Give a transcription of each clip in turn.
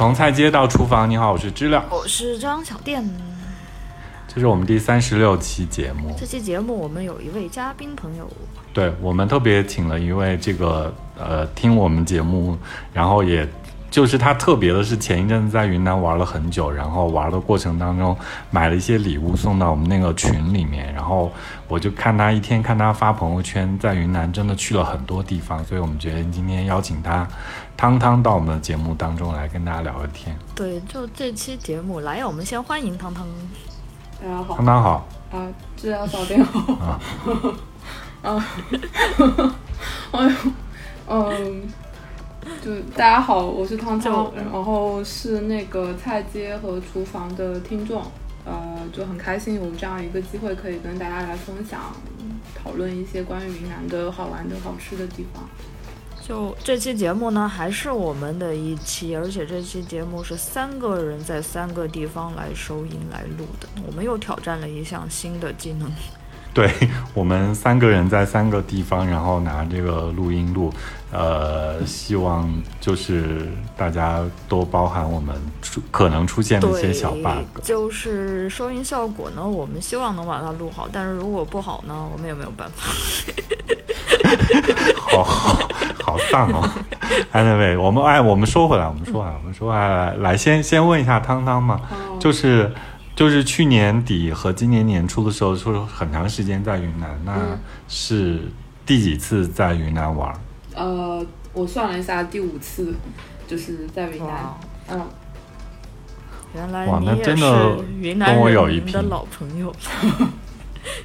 从菜街到厨房，你好，我是知了，我是张小店。这是我们第三十六期节目。这期节目我们有一位嘉宾朋友，对我们特别请了一位这个呃听我们节目，然后也就是他特别的是前一阵子在云南玩了很久，然后玩的过程当中买了一些礼物送到我们那个群里面，然后我就看他一天看他发朋友圈，在云南真的去了很多地方，所以我们决定今天邀请他汤汤到我们的节目当中来跟大家聊个天。对，就这期节目来，我们先欢迎汤汤。大家好，汤汤好。啊，治疗小店好啊，啊，哎呦，嗯，就大家好，我是汤汤，然后是那个菜街和厨房的听众，呃，就很开心有这样一个机会可以跟大家来分享、讨论一些关于云南的好玩的好吃的地方。就这期节目呢，还是我们的一期，而且这期节目是三个人在三个地方来收音来录的。我们又挑战了一项新的技能。对我们三个人在三个地方，然后拿这个录音录，呃，希望就是大家多包涵我们出可能出现的一些小 bug。就是收音效果呢，我们希望能把它录好，但是如果不好呢，我们也没有办法。好好好丧哦！Anyway，我们哎，我们说回来，我们说回来，我们说回来，来先先问一下汤汤嘛，就是就是去年底和今年年初的时候，说很长时间在云南，那是第几次在云南玩？呃，我算了一下，第五次，就是在云南。嗯，原来哇，那真的云南跟我有一批的老朋友。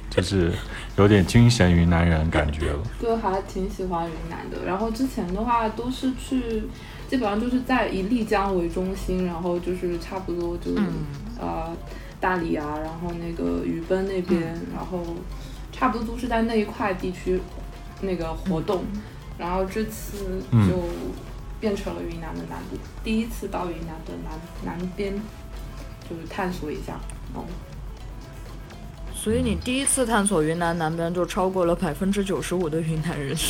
就是有点精神云南人感觉了，就还挺喜欢云南的。然后之前的话都是去，基本上就是在以丽江为中心，然后就是差不多就呃大理啊，然后那个雨崩那边，然后差不多都是在那一块地区那个活动。然后这次就变成了云南的南部，第一次到云南的南南边，就是探索一下，嗯。所以你第一次探索云南南边，就超过了百分之九十五的云南人。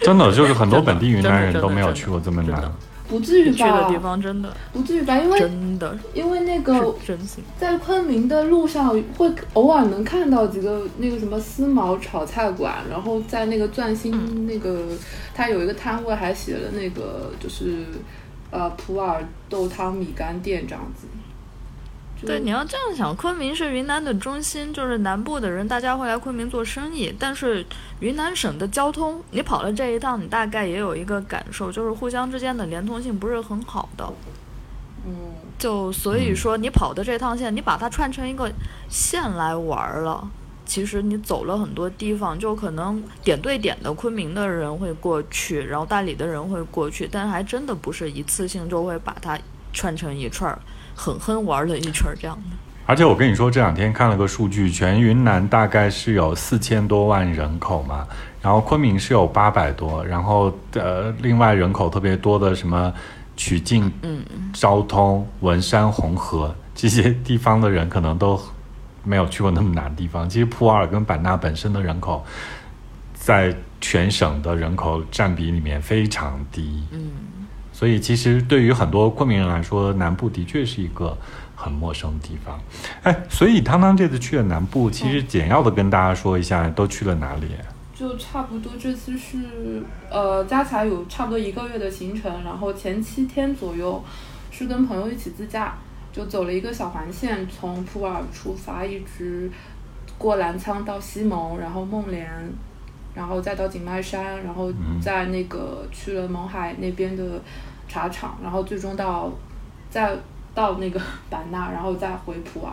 真的，就是很多本地云南人都没有去过这么南。不至于吧？去的地方真的不至于吧？因为真的，因为那个真心在昆明的路上，会偶尔能看到几个那个什么丝毛炒菜馆，然后在那个钻心那个，它有一个摊位还写了那个就是呃普洱豆汤米干店这样子。对，你要这样想，昆明是云南的中心，就是南部的人大家会来昆明做生意。但是云南省的交通，你跑了这一趟，你大概也有一个感受，就是互相之间的连通性不是很好的。嗯，就所以说你跑的这趟线，你把它串成一个线来玩了，其实你走了很多地方，就可能点对点的昆明的人会过去，然后大理的人会过去，但还真的不是一次性就会把它串成一串儿。狠狠玩了一圈这样的，而且我跟你说，这两天看了个数据，全云南大概是有四千多万人口嘛，然后昆明是有八百多，然后呃，另外人口特别多的什么曲靖、嗯、昭通、文山、红河这些地方的人，可能都没有去过那么难的地方。其实普洱跟版纳本身的人口，在全省的人口占比里面非常低，嗯。所以，其实对于很多昆明人来说，南部的确是一个很陌生的地方。哎，所以汤汤这次去了南部，其实简要的跟大家说一下，都去了哪里？就差不多这次是呃，加起来有差不多一个月的行程，然后前七天左右是跟朋友一起自驾，就走了一个小环线，从普洱出发，一直过澜沧到西蒙，然后孟连，然后再到景迈山，然后在那个去了勐海那边的。茶厂，然后最终到，再到那个 版纳，然后再回普洱，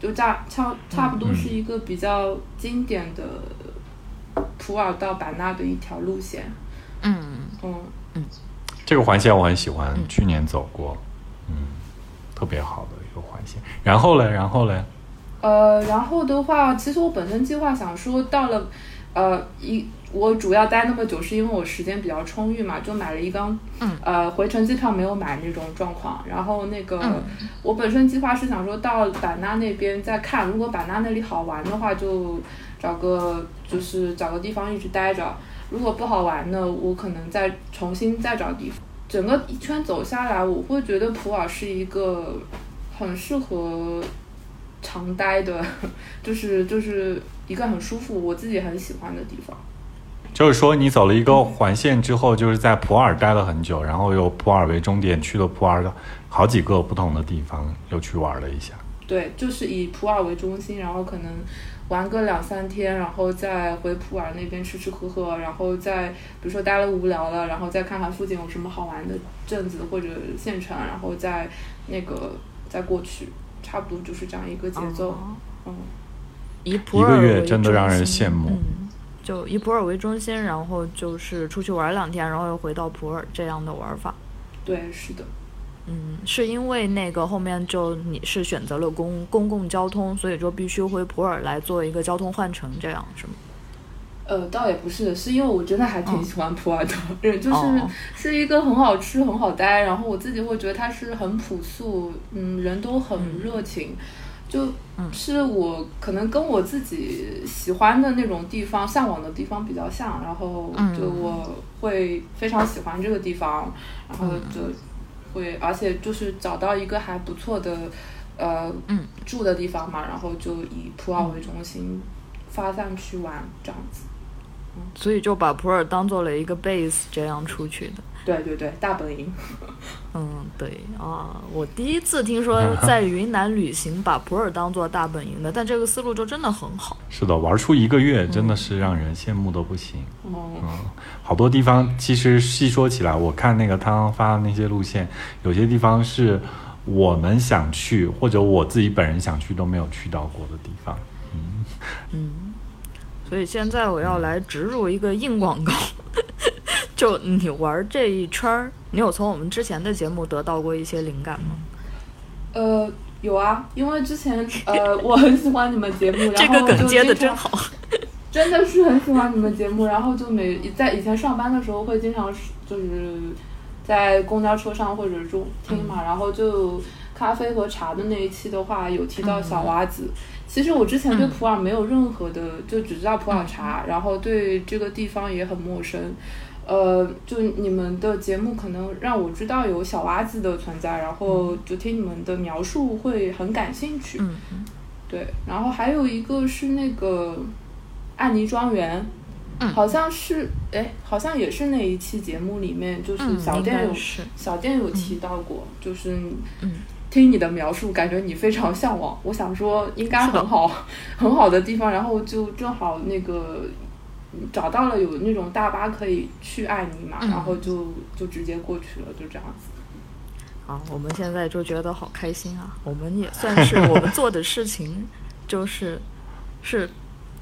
就差差差不多是一个比较经典的普洱到版纳的一条路线。嗯。嗯嗯，这个环线我很喜欢，去年走过，嗯，特别好的一个环线。然后嘞，然后嘞，呃，然后的话，其实我本身计划想说到了，呃一。我主要待那么久，是因为我时间比较充裕嘛，就买了一张，呃，回程机票没有买那种状况。然后那个，我本身计划是想说到版纳那边再看，如果版纳那里好玩的话，就找个就是找个地方一直待着。如果不好玩呢，我可能再重新再找地方。整个一圈走下来，我会觉得普洱是一个很适合长待的，就是就是一个很舒服，我自己很喜欢的地方。就是说，你走了一个环线之后，就是在普洱待了很久，然后又普洱为终点，去了普洱的好几个不同的地方，又去玩了一下。对，就是以普洱为中心，然后可能玩个两三天，然后再回普洱那边吃吃喝喝，然后再比如说待了无聊了，然后再看看附近有什么好玩的镇子或者县城，然后再那个再过去，差不多就是这样一个节奏。嗯，以普一个洱真的让人中心羡慕嗯，就以普洱为中心，然后就是出去玩两天，然后又回到普洱这样的玩法。对，是的。嗯，是因为那个后面就你是选择了公公共交通，所以就必须回普洱来做一个交通换乘，这样是吗？呃，倒也不是，是因为我真的还挺喜欢普洱的，嗯，就是哦。是一个很好吃、很好待，然后我自己会觉得它是很朴素，嗯，人都很热情，就嗯。是我可能跟我自己喜欢的那种地方、向往的地方比较像，然后嗯就。我会非常喜欢这个地方，然后就会，而且就是找到一个还不错的呃嗯。住的地方嘛，然后就以普洱为中心发散去玩这样子。所以就把普洱当做了一个 base 这样出去的。对对对，大本营。嗯，对啊，我第一次听说 在云南旅行把普洱当做大本营的，但这个思路就真的很好。是的，玩出一个月真的是让人羡慕的不行。哦，好多地方其实细说起来，我看那个汤汤发的那些路线，有些地方是我们想去或者我自己本人想去都没有去到过的地方。嗯，所以现在我要来植入一个硬广告，就你玩这一圈儿，你有从我们之前的节目得到过一些灵感吗？呃，有啊，因为之前呃 我很喜欢你们节目，然这个梗接的真好。真的是很喜欢你们节目，然后就每在以前上班的时候会经常就是在公交车上或者中听嘛，然后就咖啡和茶的那一期的话有提到小娃子。其实我之前对嗯普洱没有任何的，就只知道普洱茶，然后对这个地方也很陌生。呃，就你们的节目可能让我知道有小蛙子的存在，然后就听你们的描述会很感兴趣。对，然后还有一个是那个安妮庄园，嗯好像是哎，好像也是那一期节目里面，就是小店有。小店有提到过，就是嗯听你的描述，感觉你非常向往。我想说应该很好，很好的地方，然后就正好那个找到了有那种大巴可以去爱尼嘛，嗯然后就就直接过去了，就这样子。啊，我们现在就觉得好开心啊！我们也算是我们做的事情，就是是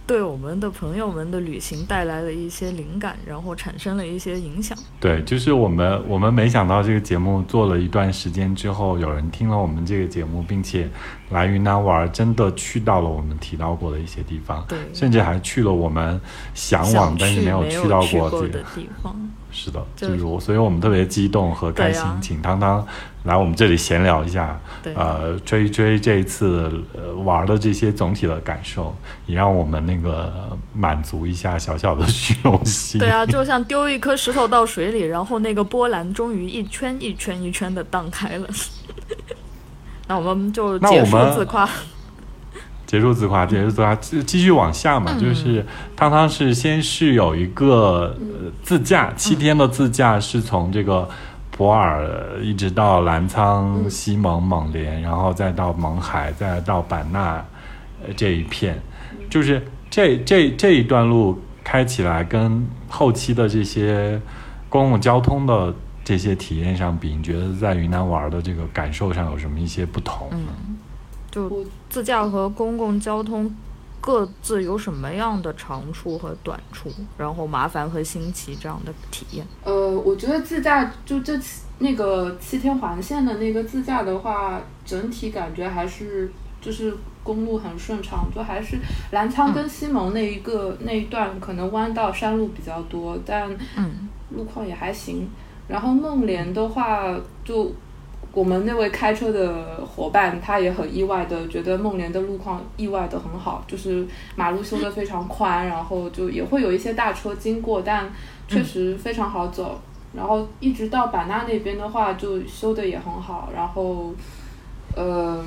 对我们的朋友们的旅行带来了一些灵感，然后产生了一些影响。对，就是我们我们没想到这个节目做了一段时间之后，有人听了我们这个节目，并且来云南玩，真的去到了我们提到过的一些地方，对甚至还去了我们向往但是没有去到过的。地方。是的，就就是我，所以我们特别激动和开心，啊请汤汤来我们这里闲聊一下，呃，追一追这一次呃玩的这些总体的感受，也让我们那个呃满足一下小小的虚荣心。对啊，就像丢一颗石头到水里，然后那个波澜终于一圈一圈一圈的荡开了。那我们就结束那我们自夸。结束自夸，结束自夸，继继续往下嘛，嗯。就是汤汤是先是有一个呃自驾，七天的自驾是从这个普洱呃一直到澜沧、嗯西蒙、勐连，然后再到勐海，再到版纳呃这一片，就是这这这一段路开起来跟后期的这些公共交通的这些体验上比，你觉得在云南玩的这个感受上有什么一些不同？嗯，就自驾和公共交通各自有什么样的长处和短处，然后麻烦和新奇这样的体验。呃，我觉得自驾就这次那个七天环线的那个自驾的话，整体感觉还是就是公路很顺畅，就还是澜沧跟西蒙那一个、那一段可能弯道山路比较多，但嗯路况也还行。然后孟连的话，就我们那位开车的伙伴，他也很意外的觉得孟连的路况意外的很好，就是马路修得非常宽，然后就也会有一些大车经过，但确实非常好走。然后一直到版纳那边的话，就修的也很好，然后，呃，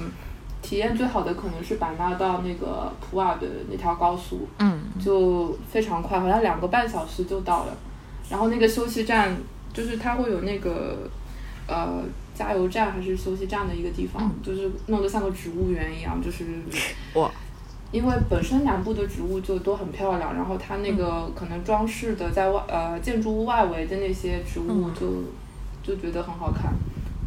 体验最好的可能是版纳到那个普洱的那条高速，嗯，就非常快，好像两个半小时就到了。然后那个休息站，就是它会有那个，呃，加油站还是休息站的一个地方，就是弄得像个植物园一样，就是哇。因为本身南部的植物就都很漂亮，然后它那个可能装饰的在外呃建筑物外围的那些植物就就觉得很好看，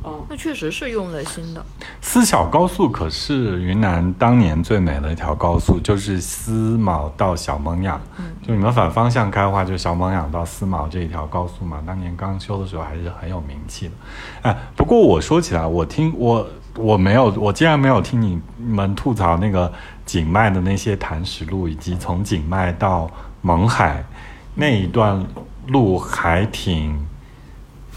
嗯，那确实是用了心的。思小高速可是云南当年最美的一条高速，就是思茅到小勐养，就你们反方向开的话，就小勐养到思茅这一条高速嘛，当年刚修的时候还是很有名气的。哎，不过我说起来，我听我我没有，我竟然没有听你们吐槽那个。景迈的那些潭石路，以及从景迈到勐海那一段路，还挺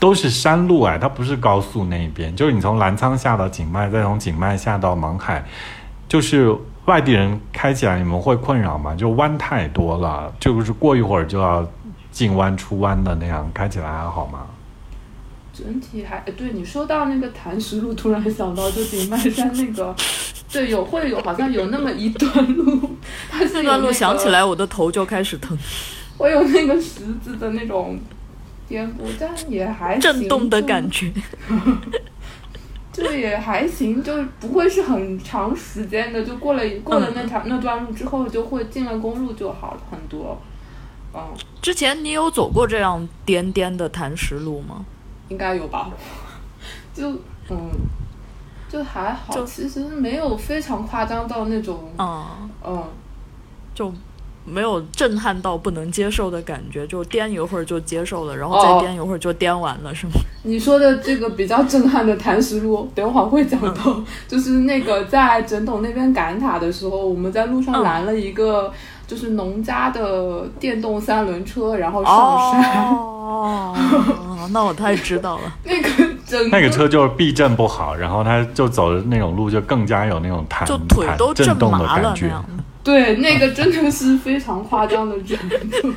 都是山路哎，它不是高速那一边。就是你从澜沧下到景迈，再从景迈下到勐海，就是外地人开起来你们会困扰吗？就弯太多了，就是过一会儿就要进弯出弯的那样，开起来还好吗？整体还对你说到那个潭石路，突然想到就景迈山那个，对，有会有好像有那么一段路，它那段路想起来我的头就开始疼。我有那个石子的那种颠簸，但也还震动的感觉，就 也还行，就不会是很长时间的，就过了过了那条那段路之后，就会进了公路就好了很多。嗯，之前你有走过这样颠颠的弹石路吗？应该有吧，就嗯，就还好，其实没有非常夸张到那种，嗯。嗯，就没有震撼到不能接受的感觉，就颠一会儿就接受了，然后再颠一会儿就颠完了，是吗？你说的这个比较震撼的弹石路，等会儿会讲到，就是那个在整统那边赶塔的时候，我们在路上拦了一个。就是农家的电动三轮车，然后上山。哦，那我太知道了。那个整那个车就是避震不好，然后它就走的那种路就更加有那种弹就腿都震动的感觉。对，那个真的是非常夸张的震动。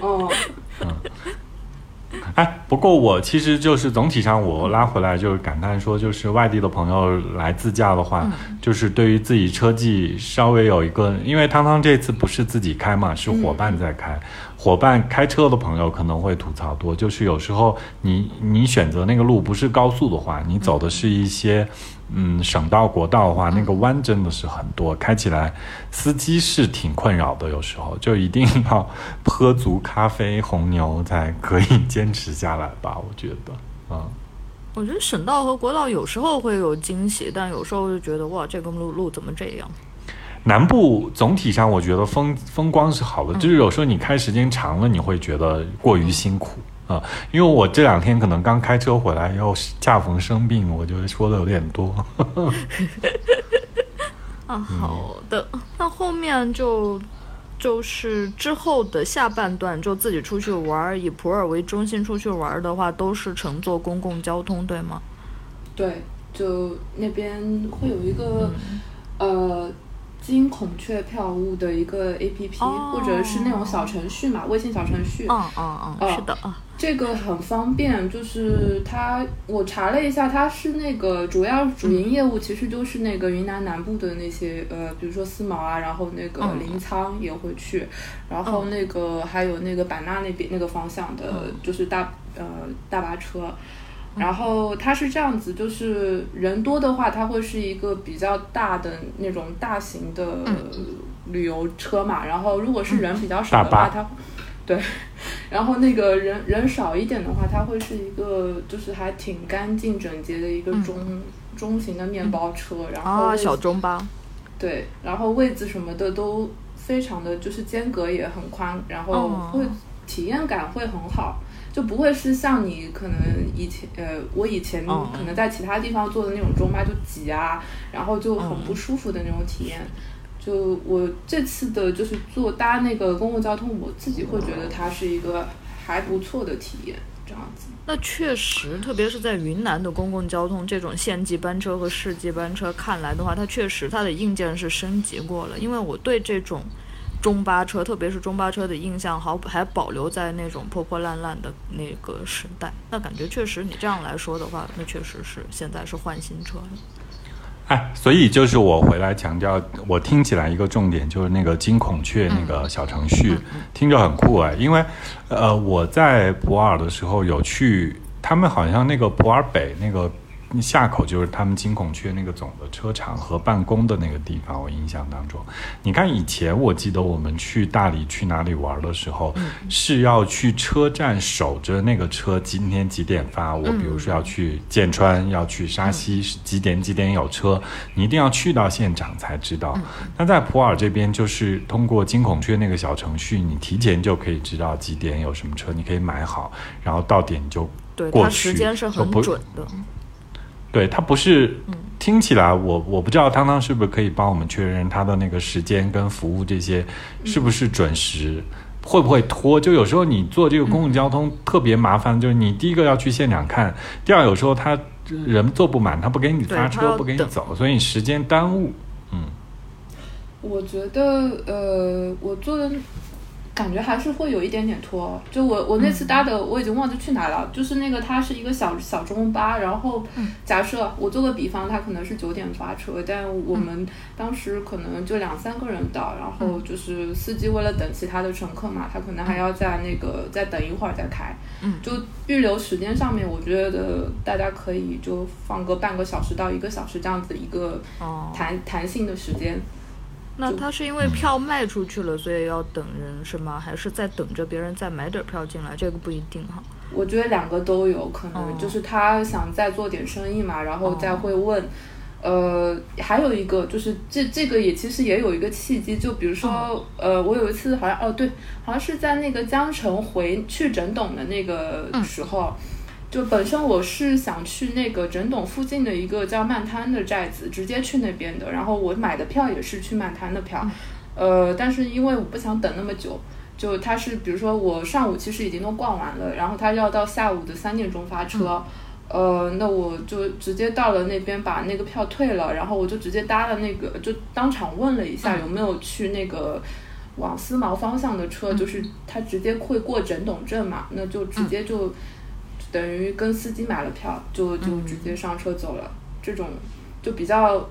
哦。哎，不过我其实就是总体上，我拉回来就是感叹说，就是外地的朋友来自驾的话，就是对于自己车技稍微有一个，因为汤汤这次不是自己开嘛，是伙伴在开。伙伴开车的朋友可能会吐槽多，就是有时候你你选择那个路不是高速的话，你走的是一些嗯省道国道的话，那个弯真的是很多，开起来司机是挺困扰的。有时候就一定要喝足咖啡红牛才可以坚持下来吧？我觉得，嗯，我觉得省道和国道有时候会有惊喜，但有时候就觉得哇，这个路路怎么这样？南部总体上，我觉得风风光是好的，就是有时候你开时间长了，你会觉得过于辛苦啊。因为我这两天可能刚开车回来，又恰逢生病，我就说的有点多。啊，好的，那后面就就是之后的下半段，就自己出去玩，以普洱为中心出去玩的话，都是乘坐公共交通，对吗？对，就那边会有一个呃。金孔雀票务的一个 A P P，或者是那种小程序嘛，微信小程序。嗯嗯嗯，是的啊，这个很方便。就是它，我查了一下，它是那个主要主营业务，其实就是那个云南南部的那些呃，比如说思茅啊，然后那个临沧也会去，然后那个还有那个版纳那边那个方向的，就是大呃大巴车。然后它是这样子，就是人多的话，它会是一个比较大的那种大型的旅游车嘛。然后如果是人比较少的话，它对，然后那个人人少一点的话，它会是一个就是还挺干净整洁的一个中中型的面包车。然后小中巴。对，然后位置什么的都非常的就是间隔也很宽，然后会体验感会很好。就不会是像你可能以前呃，我以前可能在其他地方坐的那种中巴就挤啊，然后就很不舒服的那种体验。就我这次的就是坐搭那个公共交通，我自己会觉得它是一个还不错的体验，这样子。那确实，特别是在云南的公共交通这种县级班车和市级班车看来的话，它确实它的硬件是升级过了，因为我对这种。中巴车，特别是中巴车的印象好还保留在那种破破烂烂的那个时代。那感觉确实，你这样来说的话，那确实是现在是换新车了。哎，所以就是我回来强调，我听起来一个重点就是那个金孔雀那个小程序，听着很酷哎，因为呃我在普洱的时候有去，他们好像那个普洱北那个。下口就是他们金孔雀那个总的车厂和办公的那个地方。我印象当中，你看以前我记得我们去大理去哪里玩的时候，是要去车站守着那个车今天几点发。我比如说要去剑川，要去沙溪，几点几点有车，你一定要去到现场才知道。那在普洱这边，就是通过金孔雀那个小程序，你提前就可以知道几点有什么车，你可以买好，然后到点就过去。时间是很准的。对它不是，听起来我我不知道汤汤是不是可以帮我们确认它的那个时间跟服务这些是不是准时，会不会拖？就有时候你坐这个公共交通特别麻烦，就是你第一个要去现场看，第二有时候他人坐不满，他不给你发车，不给你走，所以时间耽误。嗯，我觉得呃，我坐的。感觉还是会有一点点拖，就我我那次搭的我已经忘记去哪了，就是那个它是一个小小中巴，然后假设我做个比方，它可能是九点发车，但我们当时可能就两三个人到，然后就是司机为了等其他的乘客嘛，他可能还要在那个再等一会儿再开，就预留时间上面，我觉得大家可以就放个半个小时到一个小时这样子一个弹弹性的时间。那他是因为票卖出去了，所以要等人是吗？还是在等着别人再买点票进来？这个不一定哈。我觉得两个都有可能，就是他想再做点生意嘛，然后再会问。呃，还有一个就是这这个也其实也有一个契机，就比如说呃，我有一次好像哦对，好像是在那个江城回去整董的那个时候。就本身我是想去那个整董附近的一个叫漫滩的寨子，直接去那边的。然后我买的票也是去漫滩的票，呃，但是因为我不想等那么久，就他是比如说我上午其实已经都逛完了，然后他要到下午的三点钟发车，呃，那我就直接到了那边把那个票退了，然后我就直接搭了那个，就当场问了一下有没有去那个往思茅方向的车，就是他直接会过整董镇嘛，那就直接就。等于跟司机买了票，就就直接上车走了。这种就比较，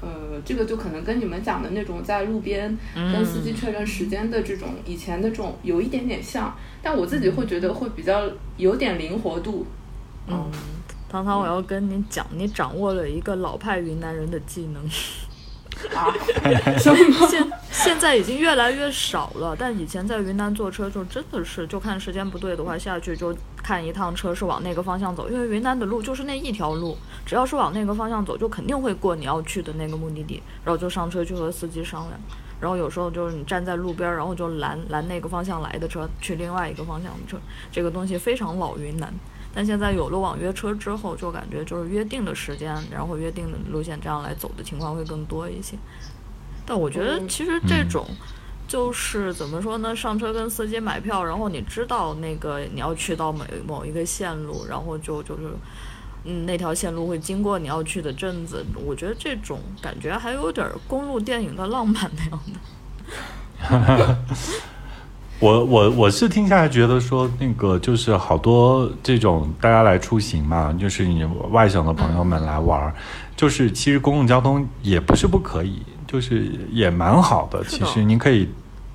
呃，这个就可能跟你们讲的那种在路边跟司机确认时间的这种以前的这种有一点点像，但我自己会觉得会比较有点灵活度。嗯，唐唐，我要跟你讲，你掌握了一个老派云南人的技能。啊，现现在已经越来越少了，但以前在云南坐车就真的是，就看时间不对的话，下去就看一趟车是往那个方向走，因为云南的路就是那一条路，只要是往那个方向走，就肯定会过你要去的那个目的地，然后就上车去和司机商量，然后有时候就是你站在路边，然后就拦拦那个方向来的车去另外一个方向的车，这个东西非常老云南。但现在有了网约车之后，就感觉就是约定的时间，然后约定的路线这样来走的情况会更多一些。但我觉得其实这种就是怎么说呢？上车跟司机买票，然后你知道那个你要去到某某一个线路，然后就就是嗯那条线路会经过你要去的镇子。我觉得这种感觉还有点公路电影的浪漫那样的。我我我是听下来觉得说那个就是好多这种大家来出行嘛，就是你外省的朋友们来玩，就是其实公共交通也不是不可以，就是也蛮好的。其实您可以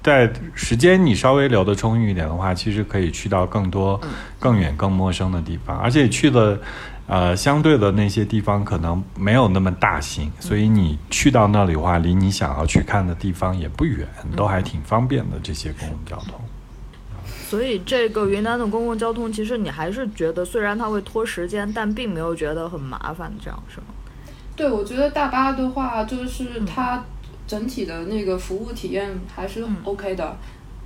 在时间你稍微留的充裕一点的话，其实可以去到更多更远更陌生的地方，而且去的。呃，相对的那些地方可能没有那么大型，所以你去到那里的话，离你想要去看的地方也不远，都还挺方便的这些公共交通。所以这个云南的公共交通，其实你还是觉得虽然它会拖时间，但并没有觉得很麻烦，这样是吗？对，我觉得大巴的话，就是它整体的那个服务体验还是 OK 的。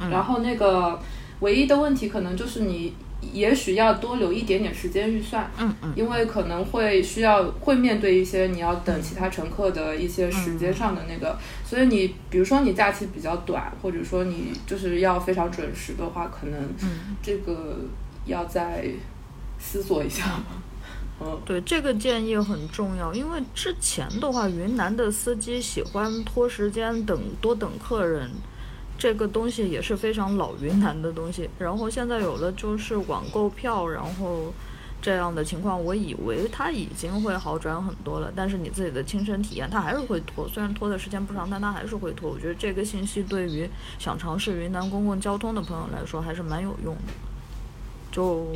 然后那个唯一的问题可能就是你。也许要多留一点点时间预算，嗯嗯，因为可能会需要会面对一些你要等其他乘客的一些时间上的那个，所以你比如说你假期比较短，或者说你就是要非常准时的话，可能这个要再思索一下。嗯，对，这个建议很重要，因为之前的话，云南的司机喜欢拖时间等多等客人。这个东西也是非常老云南的东西。然后现在有了就是网购票，然后这样的情况，我以为它已经会好转很多了。但是你自己的亲身体验，它还是会拖。虽然拖的时间不长，但它还是会拖。我觉得这个信息对于想尝试云南公共交通的朋友来说还是蛮有用的。就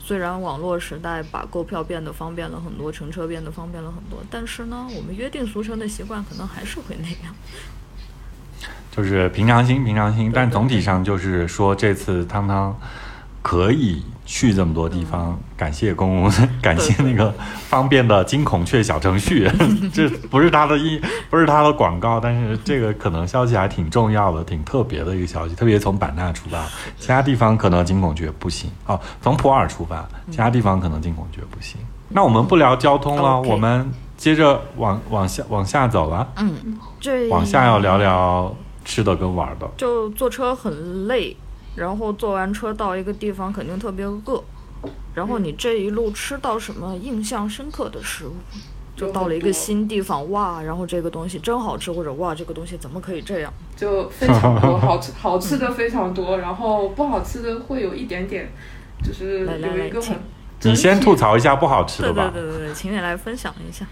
虽然网络时代把购票变得方便了很多，乘车变得方便了很多，但是呢，我们约定俗成的习惯可能还是会那样。就是平常心，平常心。但总体上就是说，这次汤汤可以去这么多地方，感谢公公，感谢那个方便的金孔雀小程序。这不是他的意，不是他的广告，但是这个可能消息还挺重要的，挺特别的一个消息。特别从版纳出发，其他地方可能金孔雀不行。哦，从普洱出发，其他地方可能金孔雀不行。那我们不聊交通了，我们接着往往下往下走了。嗯，这往下要聊聊。吃的跟玩的，就坐车很累，然后坐完车到一个地方肯定特别饿，然后你这一路吃到什么印象深刻的食物？就到了一个新地方，哇，然后这个东西真好吃，或者哇，这个东西怎么可以这样？就非常多，好吃好吃的非常多，然后不好吃的会有一点点，就是有一个很。你先吐槽一下不好吃的吧。对对对对，请你来分享一下。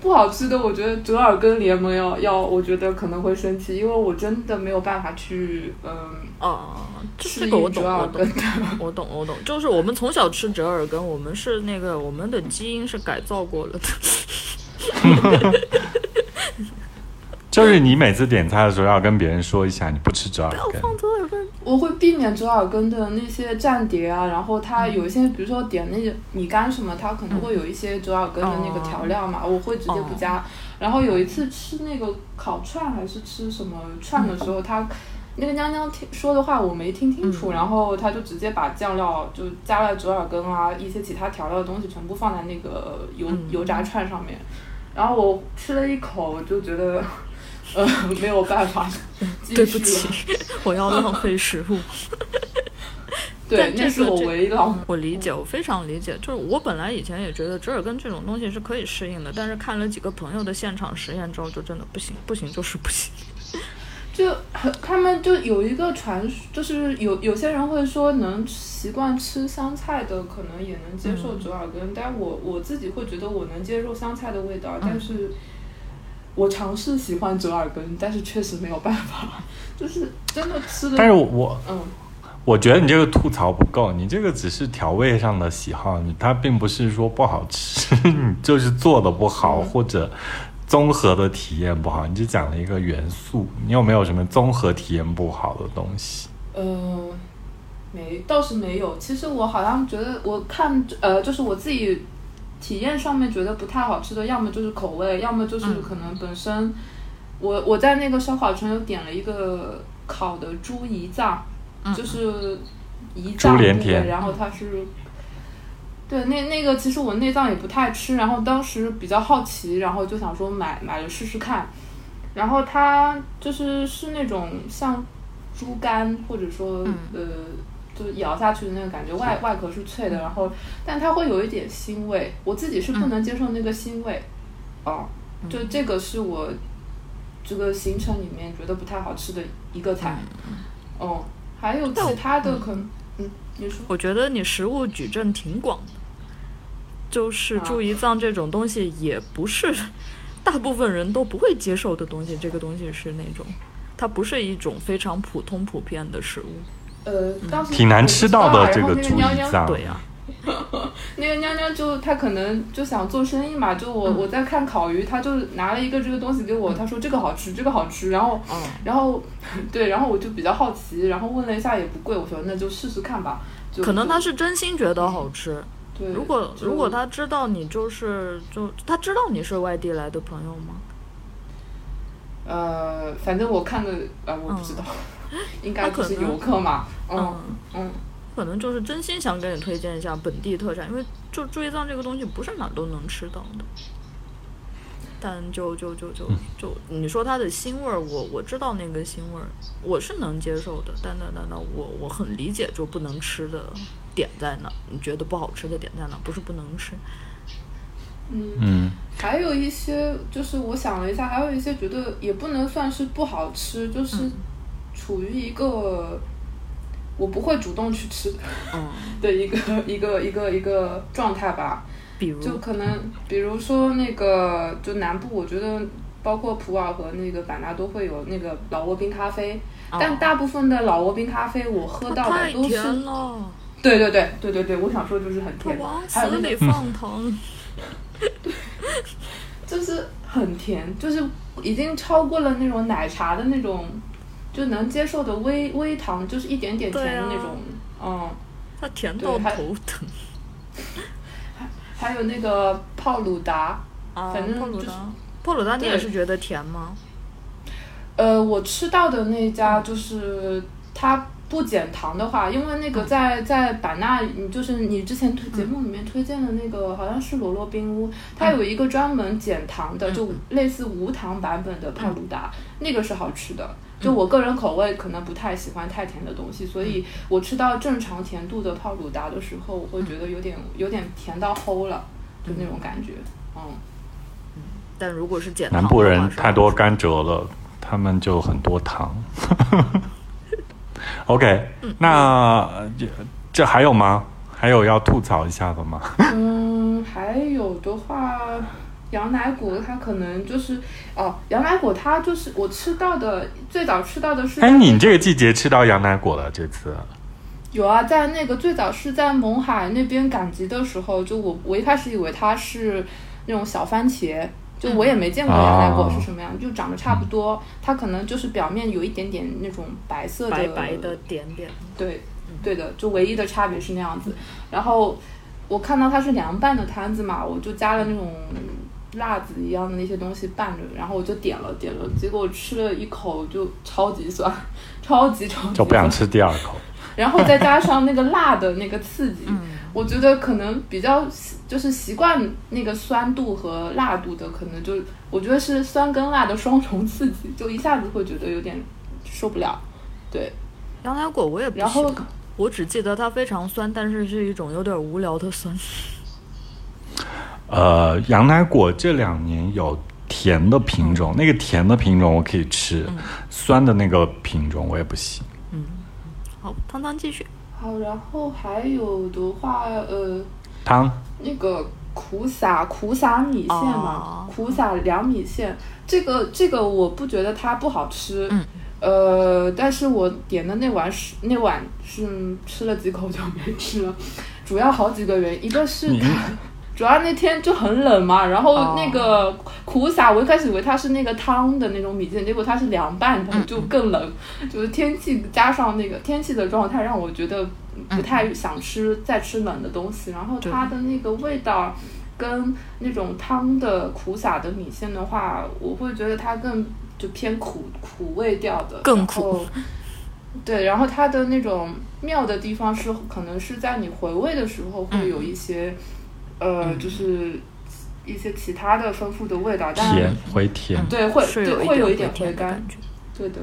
不好吃的，我觉得折耳根联盟要要，我觉得可能会生气，因为我真的没有办法去，嗯，哦，这个我懂，我懂，我懂，我懂，就是我们从小吃折耳根，我们是那个我们的基因是改造过了的。就是你每次点菜的时候要跟别人说一下，你不吃折耳根。不要放折耳根。我会避免折耳根的那些蘸碟啊，然后它有一些，比如说点那个米干什么，它可能会有一些折耳根的那个调料嘛，我会直接不加。然后有一次吃那个烤串还是吃什么串的时候，他那个娘娘听说的话我没听清楚，然后他就直接把酱料就加了折耳根啊，一些其他调料的东西全部放在那个油油炸串上面，然后我吃了一口就觉得。呃，没有办法，对不起，我要浪费食物。对，这是我唯一浪。我理解，我非常理解。就是我本来以前也觉得折耳根这种东西是可以适应的，但是看了几个朋友的现场实验之后，就真的不行，不行就是不行。就他们就有一个传，就是有有些人会说能习惯吃香菜的，可能也能接受折耳根，但我我自己会觉得我能接受香菜的味道，但是。我尝试喜欢折耳根，但是确实没有办法，就是真的吃的。但是我，嗯，我觉得你这个吐槽不够，你这个只是调味上的喜好，你它并不是说不好吃，你就是做的不好或者综合的体验不好，你只讲了一个元素，你有没有什么综合体验不好的东西？呃，没，倒是没有。其实我好像觉得，我看，呃，就是我自己。体验上面觉得不太好吃的，要么就是口味，要么就是可能本身，我我在那个烧烤城有点了一个烤的猪胰脏，就是胰脏部位，然后它是，对，那那个其实我内脏也不太吃，然后当时比较好奇，然后就想说买买了试试看，然后它就是是那种像猪肝或者说呃。就咬下去的那个感觉，外外壳是脆的，然后，但它会有一点腥味，我自己是不能接受那个腥味，哦，就。这个是我这个行程里面觉得不太好吃的一个菜，哦，还有其他的可能，嗯，你说，我觉得你食物矩阵挺广的，就是猪胰脏这种东西也不是大部分人都不会接受的东西，这个东西是那种，它不是一种非常普通普遍的食物。呃，当时挺难吃到的这个猪胰脏，对呀。那个娘娘就她可能就想做生意嘛，就我我在看烤鱼，她就拿了一个这个东西给我，她说这个好吃，这个好吃，然后然后对，然后我就比较好奇，然后问了一下也不贵，我说那就试试看吧。可能他是真心觉得好吃。对，如果如果他知道你就是就他知道你是外地来的朋友吗？呃，反正我看的呃，我不知道。应该是游客嘛，嗯嗯，可能就是真心想给你推荐一下本地特产，因为就猪胰脏这个东西不是哪都能吃到的。但就就就就就你说它的腥味儿，我我知道那个腥味儿，我是能接受的。但但但但我我很理解就不能吃的点在哪，你觉得不好吃的点在哪？不是不能吃。嗯，还有一些就是我想了一下，还有一些觉得也不能算是不好吃，就是嗯处于一个我不会主动去吃嗯，的一个一个一个一个状态吧。比如就可能比如说那个就南部，我觉得包括普洱和那个版纳都会有那个老挝冰咖啡，但哦大部分的老挝冰咖啡我喝到的都是，对对对对对对，我想说就是很甜，还有死里那个放糖。就是很甜，就是已经超过了那种奶茶的那种就能接受的微微糖，就是一点点甜的那种，嗯。它甜到头疼还有那个泡鲁达，啊！反正就是泡鲁达你也是觉得甜吗？呃，我吃到的那家就是它不减糖的话，因为那个在在版纳，你就是你之前推节目里面推荐的那个，好像是罗罗冰屋，它有一个专门减糖的，就类似无糖版本的泡鲁达，那个是好吃的。就我个人口味可能不太喜欢太甜的东西，所以我吃到正常甜度的泡鲁达的时候，我会觉得有点有点甜到齁了，就那种感觉。嗯，但如果是减糖，南部人太多甘蔗了，他们就很多糖。OK，那呃这这还有吗？还有要吐槽一下的吗？嗯，还有的话，羊奶果它可能就是哦，羊奶果它就是我吃到的最早吃到的是哎，你这个季节吃到羊奶果了？这次有啊，在那个最早是在勐海那边赶集的时候，就我我一开始以为它是那种小番茄。就我也没见过羊奶果是什么样，就长得差不多。它可能就是表面有一点点那种白色的白白的点点。对，对的，就唯一的差别是那样子。然后我看到它是凉拌的摊子嘛，我就加了那种辣子一样的那些东西拌着，然后我就点了点了，结果吃了一口就超级酸，超级超级就不想吃第二口。然后再加上那个辣的那个刺激，嗯我觉得可能比较习就是习惯那个酸度和辣度的，可能就我觉得是酸跟辣的双重刺激，就一下子会觉得有点受不了。对，羊奶果我也不然后喜欢，我只记得它非常酸，但是是一种有点无聊的酸。呃，羊奶果这两年有甜的品种，那个甜的品种我可以吃，酸的那个品种我也不行。嗯好，汤汤继续。好，然后还有的话，呃，汤那个苦撒苦撒米线嘛，哦苦撒凉米线，这个这个我不觉得它不好吃，嗯呃，但是我点的那碗是那碗是吃了几口就没吃了，主要好几个原因，一个是它。主要那天就很冷嘛，然后哦那个苦撒，我一开始以为它是那个汤的那种米线，结果它是凉拌的，就更冷。就是天气加上那个天气的状态，让我觉得不太想吃再吃冷的东西。然后它的那个味道跟那种汤的苦撒的米线的话，我会觉得它更就偏苦苦味调的，更苦。对，然后它的那种妙的地方是，可能是在你回味的时候会有一些，呃，就是一些其他的丰富的味道，但甜回甜，对会对会有一点回甘的感，觉。对的，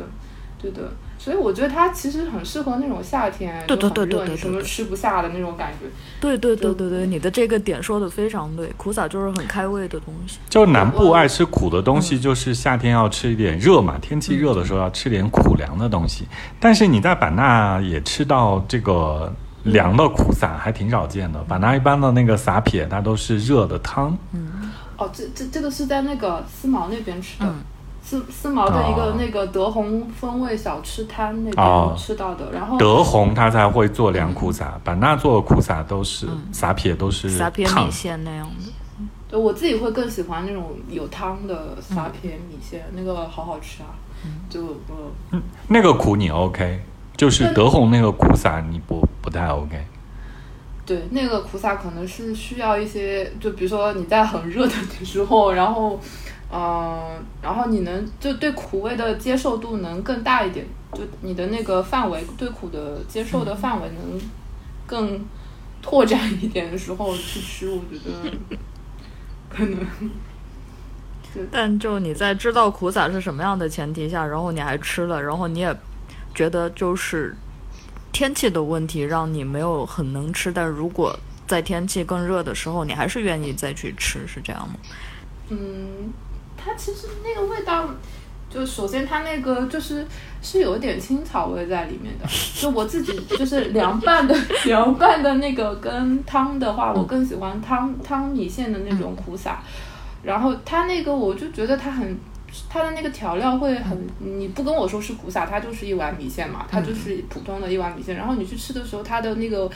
对的。所以我觉得它其实很适合那种夏天，对对对对对什么吃不下的那种感觉。对对对对对，你的这个点说的非常对，苦撒就是很开胃的东西。就南部爱吃苦的东西，就是夏天要吃一点热嘛，天气热的时候要吃点苦凉的东西。但是你在版纳也吃到这个凉的苦撒，还挺少见的。版纳一般的那个撒撇，它都是热的汤。哦，这这这个是在那个思茅那边吃的。嗯。思思茅的一个哦那个德宏风味小吃摊那哦。边吃到的，然后德宏他才会做凉苦撒，版纳做的苦撒都是嗯。撒撇都是撒撇米线那样的，对我自己会更喜欢那种有汤的嗯。撒撇米线，那个好好吃啊！就嗯，那个苦你 OK，就是德宏那个苦撒你不不太 OK。对，那个苦撒可能是需要一些，就比如说你在很热的时候，然后，嗯、然后你能就对苦味的接受度能更大一点，就你的那个范围对苦的接受的范围能更拓展一点的时候去吃，我觉得可能 但就你在知道苦撒是什么样的前提下，然后你还吃了，然后你也觉得就是天气的问题让你没有很能吃，但如果在天气更热的时候，你还是愿意再去吃，是这样吗？嗯，它其实那个味道，就首先它那个就是是有点青草味在里面的。就我自己就是凉拌的 凉拌的那个跟汤的话，我更喜欢汤汤米线的那种苦撒。然后它那个我就觉得它很，它的那个调料会很，你不跟我说是苦撒，它就是一碗米线嘛，它就是普通的一碗米线。然后你去吃的时候，它的那个。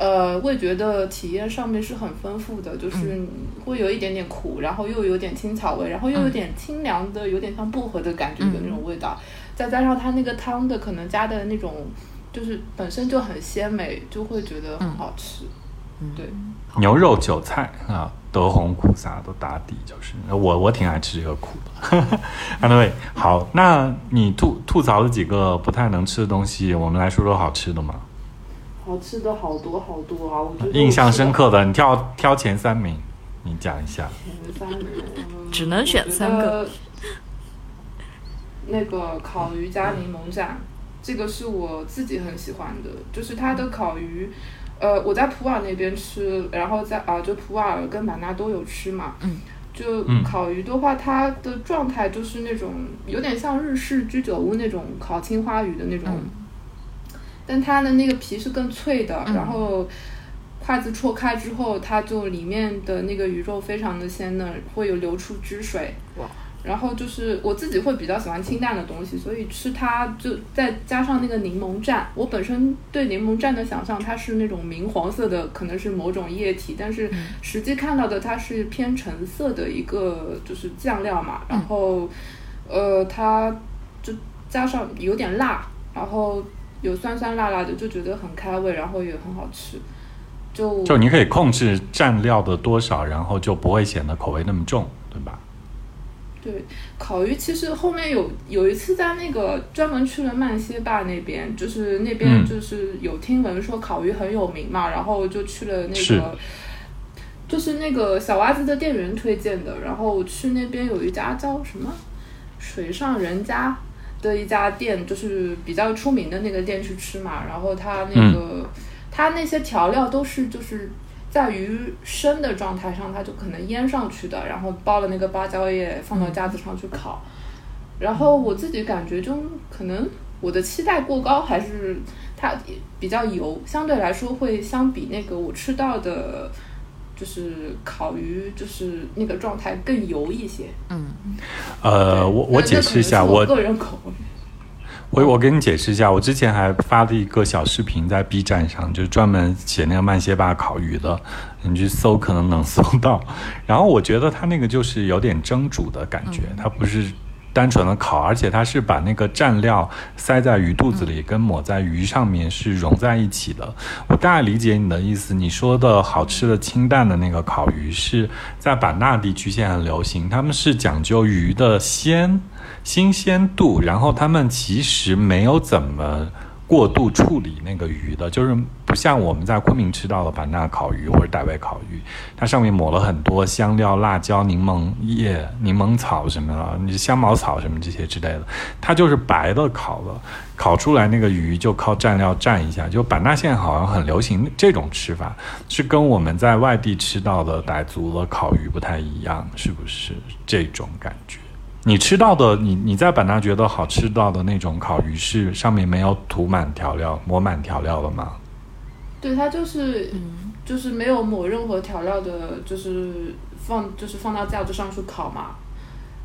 呃，味觉的体验上面是很丰富的，就是会有一点点苦，然后又有点青草味，然后又有点清凉的，有点像薄荷的感觉的那种味道，再加上它那个汤的可能加的那种，就是本身就很鲜美，就会觉得很好吃。对，牛肉韭菜啊，德宏苦撒都打底，就是我我挺爱吃这个苦的。Anyway，好，那你吐吐槽了几个不太能吃的东西，我们来说说好吃的嘛。好吃的好多好多啊！我觉得印象深刻的，你挑挑前三名，你讲一下。前三名，只能选三个。那个烤鱼加柠檬酱，这个是我自己很喜欢的，就是它的烤鱼。呃，我在普洱那边吃，然后在啊，就普洱跟版纳都有吃嘛。嗯。就烤鱼的话，它的状态就是那种有点像日式居酒屋那种烤青花鱼的那种。但它的那个皮是更脆的，然后筷子戳开之后，它就里面的那个鱼肉非常的鲜嫩，会有流出汁水。哇！然后就是我自己会比较喜欢清淡的东西，所以吃它就再加上那个柠檬蘸。我本身对柠檬蘸的想象，它是那种明黄色的，可能是某种液体，但是实际看到的它是偏橙色的一个就是酱料嘛。然后，呃，它就加上有点辣，然后。有酸酸辣辣的，就觉得很开胃，然后也很好吃。就就你可以控制蘸料的多少，然后就不会显得口味那么重，对吧？对，烤鱼其实后面有有一次在那个专门去了曼歇坝那边，就是那边就是有听闻说烤鱼很有名嘛，然后就去了那个，就是那个小袜子的店员推荐的，然后去那边有一家叫什么水上人家。的一家店就是比较出名的那个店去吃嘛，然后他那个他那些调料都是就是在鱼生的状态上，它就可能腌上去的，然后包了那个芭蕉叶放到架子上去烤。然后我自己感觉就可能我的期待过高，还是它比较油，相对来说会相比那个我吃到的。就是烤鱼，就是那个状态更油一些。嗯，呃，我我解释一下，我个人口味。我我给你解释一下，我之前还发了一个小视频在 B 站上，就是专门写那个慢歇坝烤鱼的，你去搜可能能搜到。然后我觉得它那个就是有点蒸煮的感觉，它不是。单纯的烤，而且它是把那个蘸料塞在鱼肚子里，跟抹在鱼上面是融在一起的。我大概理解你的意思，你说的好吃的清淡的那个烤鱼是在版纳地区现在很流行，他们是讲究鱼的鲜新鲜度，然后他们其实没有怎么。过度处理那个鱼的，就是不像我们在昆明吃到的版纳烤鱼或者傣味烤鱼，它上面抹了很多香料、辣椒、柠檬叶、柠檬草什么的，你香茅草什么这些之类的，它就是白的烤的，烤出来那个鱼就靠蘸料蘸一下。就版纳现在好像很流行这种吃法，是跟我们在外地吃到的傣族的烤鱼不太一样，是不是这种感觉？你吃到的，你你在版纳觉得好吃到的那种烤鱼是上面没有涂满调料、抹满调料的吗？对，它就是，就是没有抹任何调料的，就是放就是放到架子上去烤嘛，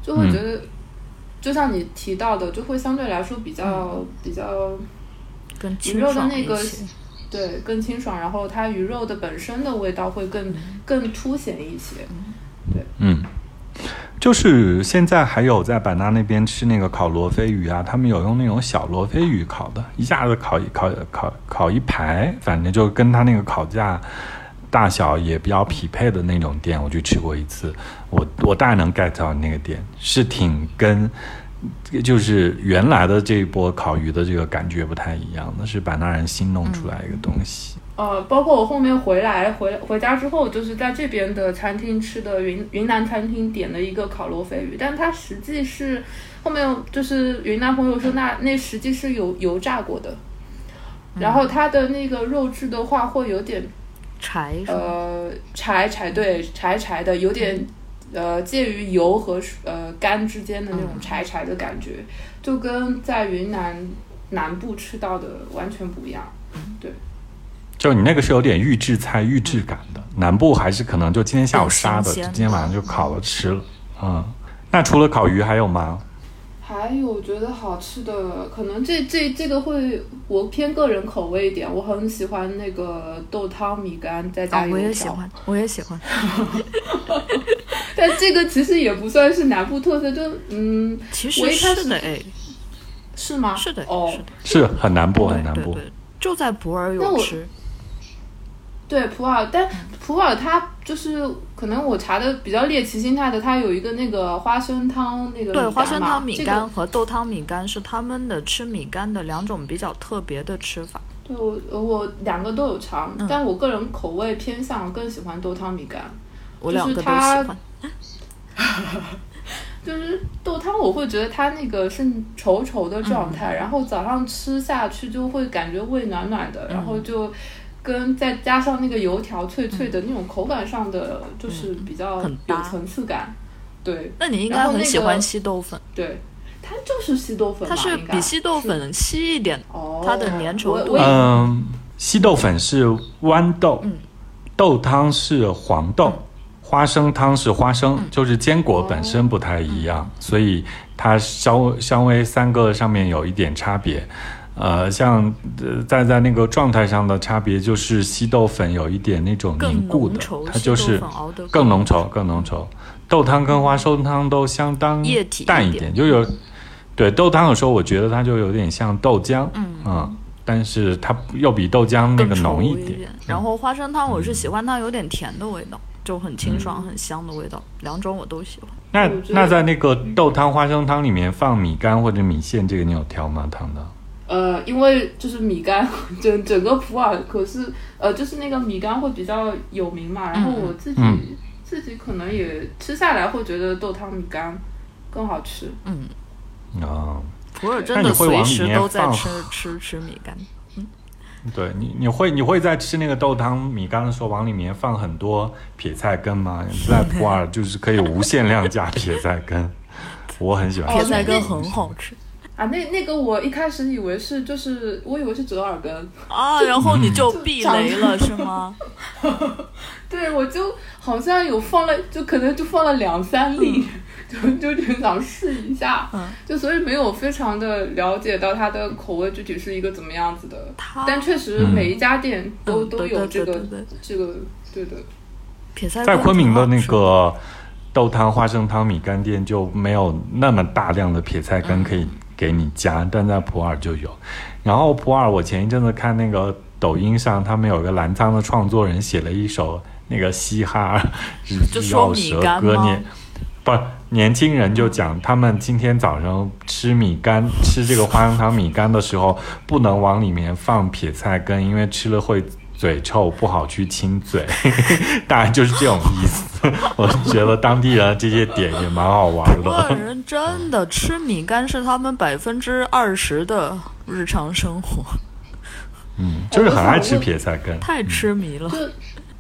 就会觉得，就像你提到的，就会相对来说比较比较，鱼肉的那个，对，更清爽，然后它鱼肉的本身的味道会更更凸显一些。就是现在还有在版纳那边吃那个烤罗非鱼啊，他们有用那种小罗非鱼烤的，一下子烤一烤烤烤一排，反正就跟他那个烤架大小也比较匹配的那种店，我去吃过一次，我我大概能 get 到那个店是挺跟就是原来的这一波烤鱼的这个感觉不太一样的，是版纳人新弄出来一个东西。呃，包括我后面回来回回家之后，就是在这边的餐厅吃的云云南餐厅点了一个烤罗非鱼，但它实际是后面就是云南朋友说那那实际是有油炸过的，然后它的那个肉质的话会有点柴，呃柴柴对柴柴的，有点呃介于油和呃干之间的那种柴柴的感觉，就跟在云南南部吃到的完全不一样。对，就你那个是有点预制菜、预制感的，南部还是可能就今天下午杀的，今天晚上就烤了吃了。嗯，那除了烤鱼还有吗？还有觉得好吃的，可能这这这个会我偏个人口味一点，我很喜欢那个豆汤米干再加啊，油条。我也喜欢，我也喜欢。但这个其实也不算是南部特色，就嗯，其我实一开始是的，哎，是吗？是的，哦是，的，是很南部，很南部。对对对，就在普洱那我有吃。对普洱，但普洱它就是可能我查的比较猎奇心态的，它有一个那个花生汤那个对，干花生嘛汤米干这个和豆汤米干是他们的吃米干的两种比较特别的吃法。对我我两个都有尝，嗯但我个人口味偏向更喜欢豆汤米干。就是我两个都它喜欢。就是豆汤，我会觉得它那个是稠稠的状嗯态，然后早上吃下去就会感觉胃暖暖的，然嗯后就跟再加上那个油条脆脆的那种口感上的，就是比较有层次感。对那你应该很喜欢稀豆粉，对，它就是稀豆粉嘛，它是比稀豆粉稀一点。哦，它的粘稠度嗯，稀豆粉是豌豆，嗯豆汤是黄豆，花生汤是花生，嗯就是坚果本身不太一样，所以它稍稍微三个上面有一点差别。呃，像呃在在那个状态上的差别就是稀豆粉有一点那种凝固的，它就是更浓稠，更浓稠。豆汤跟花生汤都相当液体一点淡一点，就有对豆汤有时候我觉得它就有点像豆浆，嗯但是它又比豆浆那个浓一点。点。然后花生汤我是喜欢它有点甜的味道，就很清爽、很香的味道，两种我都喜欢。那那在那个豆汤、花生汤里面放米干或者米线，这个你有调吗？汤的？呃，因为就是米干，整整个普洱可是呃，就是那个米干会比较有名嘛，然后我自己、嗯自己可能也吃下来会觉得豆汤米干更好吃。嗯啊、普洱真那你的随会往里面时都在吃 吃吃米干。对你，你会你会在吃那个豆汤米干的时候往里面放很多撇菜根吗？在普洱就是可以无限量加撇菜根，我很喜欢哦撇。菜根很好吃啊，那那个我一开始以为是就是我以为是折耳根，啊，然后你就就避雷了是吗？对我就好像有放了，就可能就放了两三粒，就就挺想试一下，嗯就所以没有非常的了解到它的口味具体是一个怎么样子的，但确实每一家店都、都有这个这个对的。撇菜在昆明的那个豆汤、花生汤、米干店就没有那么大量的撇菜根可以给你加，但在普洱就有。然后普洱，我前一阵子看那个抖音上，他们有个澜沧的创作人写了一首那个嘻哈饶舌歌年，不，年轻人就讲他们今天早上吃米干，吃这个花生糖米干的时候，不能往里面放撇菜根，因为吃了会嘴臭，不好去亲嘴，大概就是这种意思。我觉得当地人这些点也蛮好玩普洱的。人真的吃米干是他们百分之二十的日常生活，嗯，就是很爱吃撇菜根。太痴迷了。就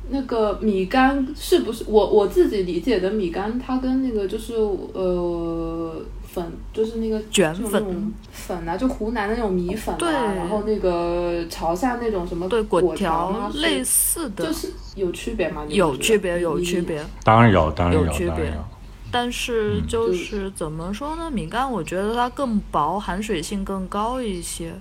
那个米干是不是我我自己理解的米干，它跟那个就是呃粉，就是那个卷粉粉啊，就湖南的那种米粉啊，对然后那个潮汕那种什么对，果果条啊类似的，就是有区别吗？有区别，有区别。当然有，当然有，有区别。但是就是怎么说呢？米干我觉得它更薄，含水性更高一些。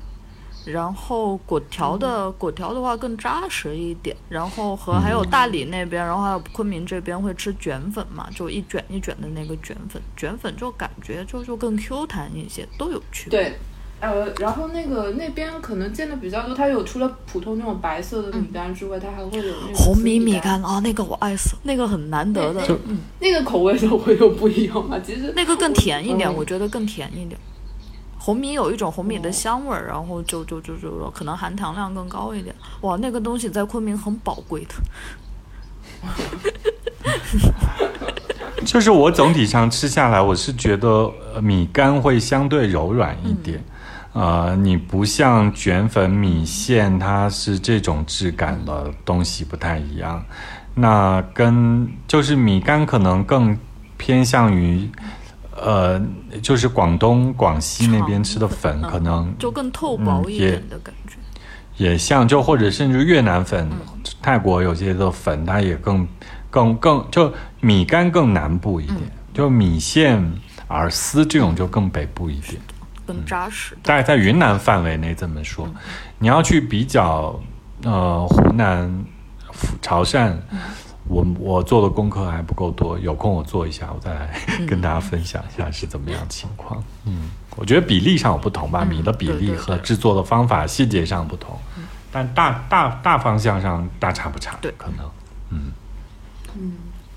然后果条的、果条的话更扎实一点。然后和还有大理那边，然后还有昆明这边会吃卷粉嘛，就一卷一卷的那个卷粉，卷粉就感觉就就更 Q 弹一些，都有区别。对。呃，然后那个那边可能见的比较多，它有除了普通那种白色的米干之外，它还会有那种红米米干，干啊，那个我爱死，那个很难得的，嗯，那个口味都会有不一样嘛。其实那个更甜一点，嗯我觉得更甜一点。红米有一种红米的哦香味儿，然后就就就就可能含糖量更高一点。哇，那个东西在昆明很宝贵的。就是我总体上吃下来，我是觉得呃米干会相对柔软一点，呃，你不像卷粉、米线，它是这种质感的东西不太一样。那跟就是米干可能更偏向于，呃，就是广东、广西那边吃的粉，嗯可能就更透薄一点的感觉。也像，就或者甚至越南粉、泰国有些的粉，它也更更更就米干更南部一点，就米线、饵丝这种就更北部一点。更扎实。大概在云南范围内这么说，你要去比较，呃，湖南、潮汕，我我做的功课还不够多，有空我做一下，我再来跟大家分享一下是怎么样情况。嗯，我觉得比例上有不同吧，嗯米的比例和制作的方法细节上不同，但大大大方向上大差不差，对可能。嗯嗯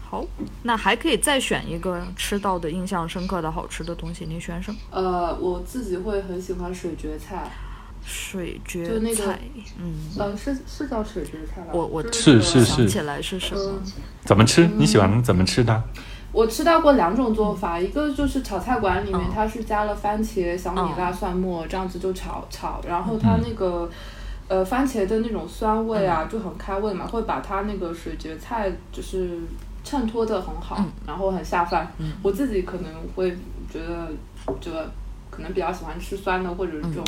好，那还可以再选一个吃到的印象深刻的好吃的东西，你选什么？呃，我自己会很喜欢水蕨菜，水蕨就那个菜，嗯，呃，是是叫水蕨菜吧？我我就是是是想起来是什么嗯？怎么吃？你喜欢怎么吃它？我吃到过两种做法，一个就是炒菜馆里面嗯它是加了番茄、小米辣、蒜末这样子就炒炒，然后它那个。呃，番茄的那种酸味啊，就很开胃嘛，会把它那个水蕨菜就是衬托的很好，然后很下饭。我自己可能会觉得，这个可能比较喜欢吃酸的或者是这种，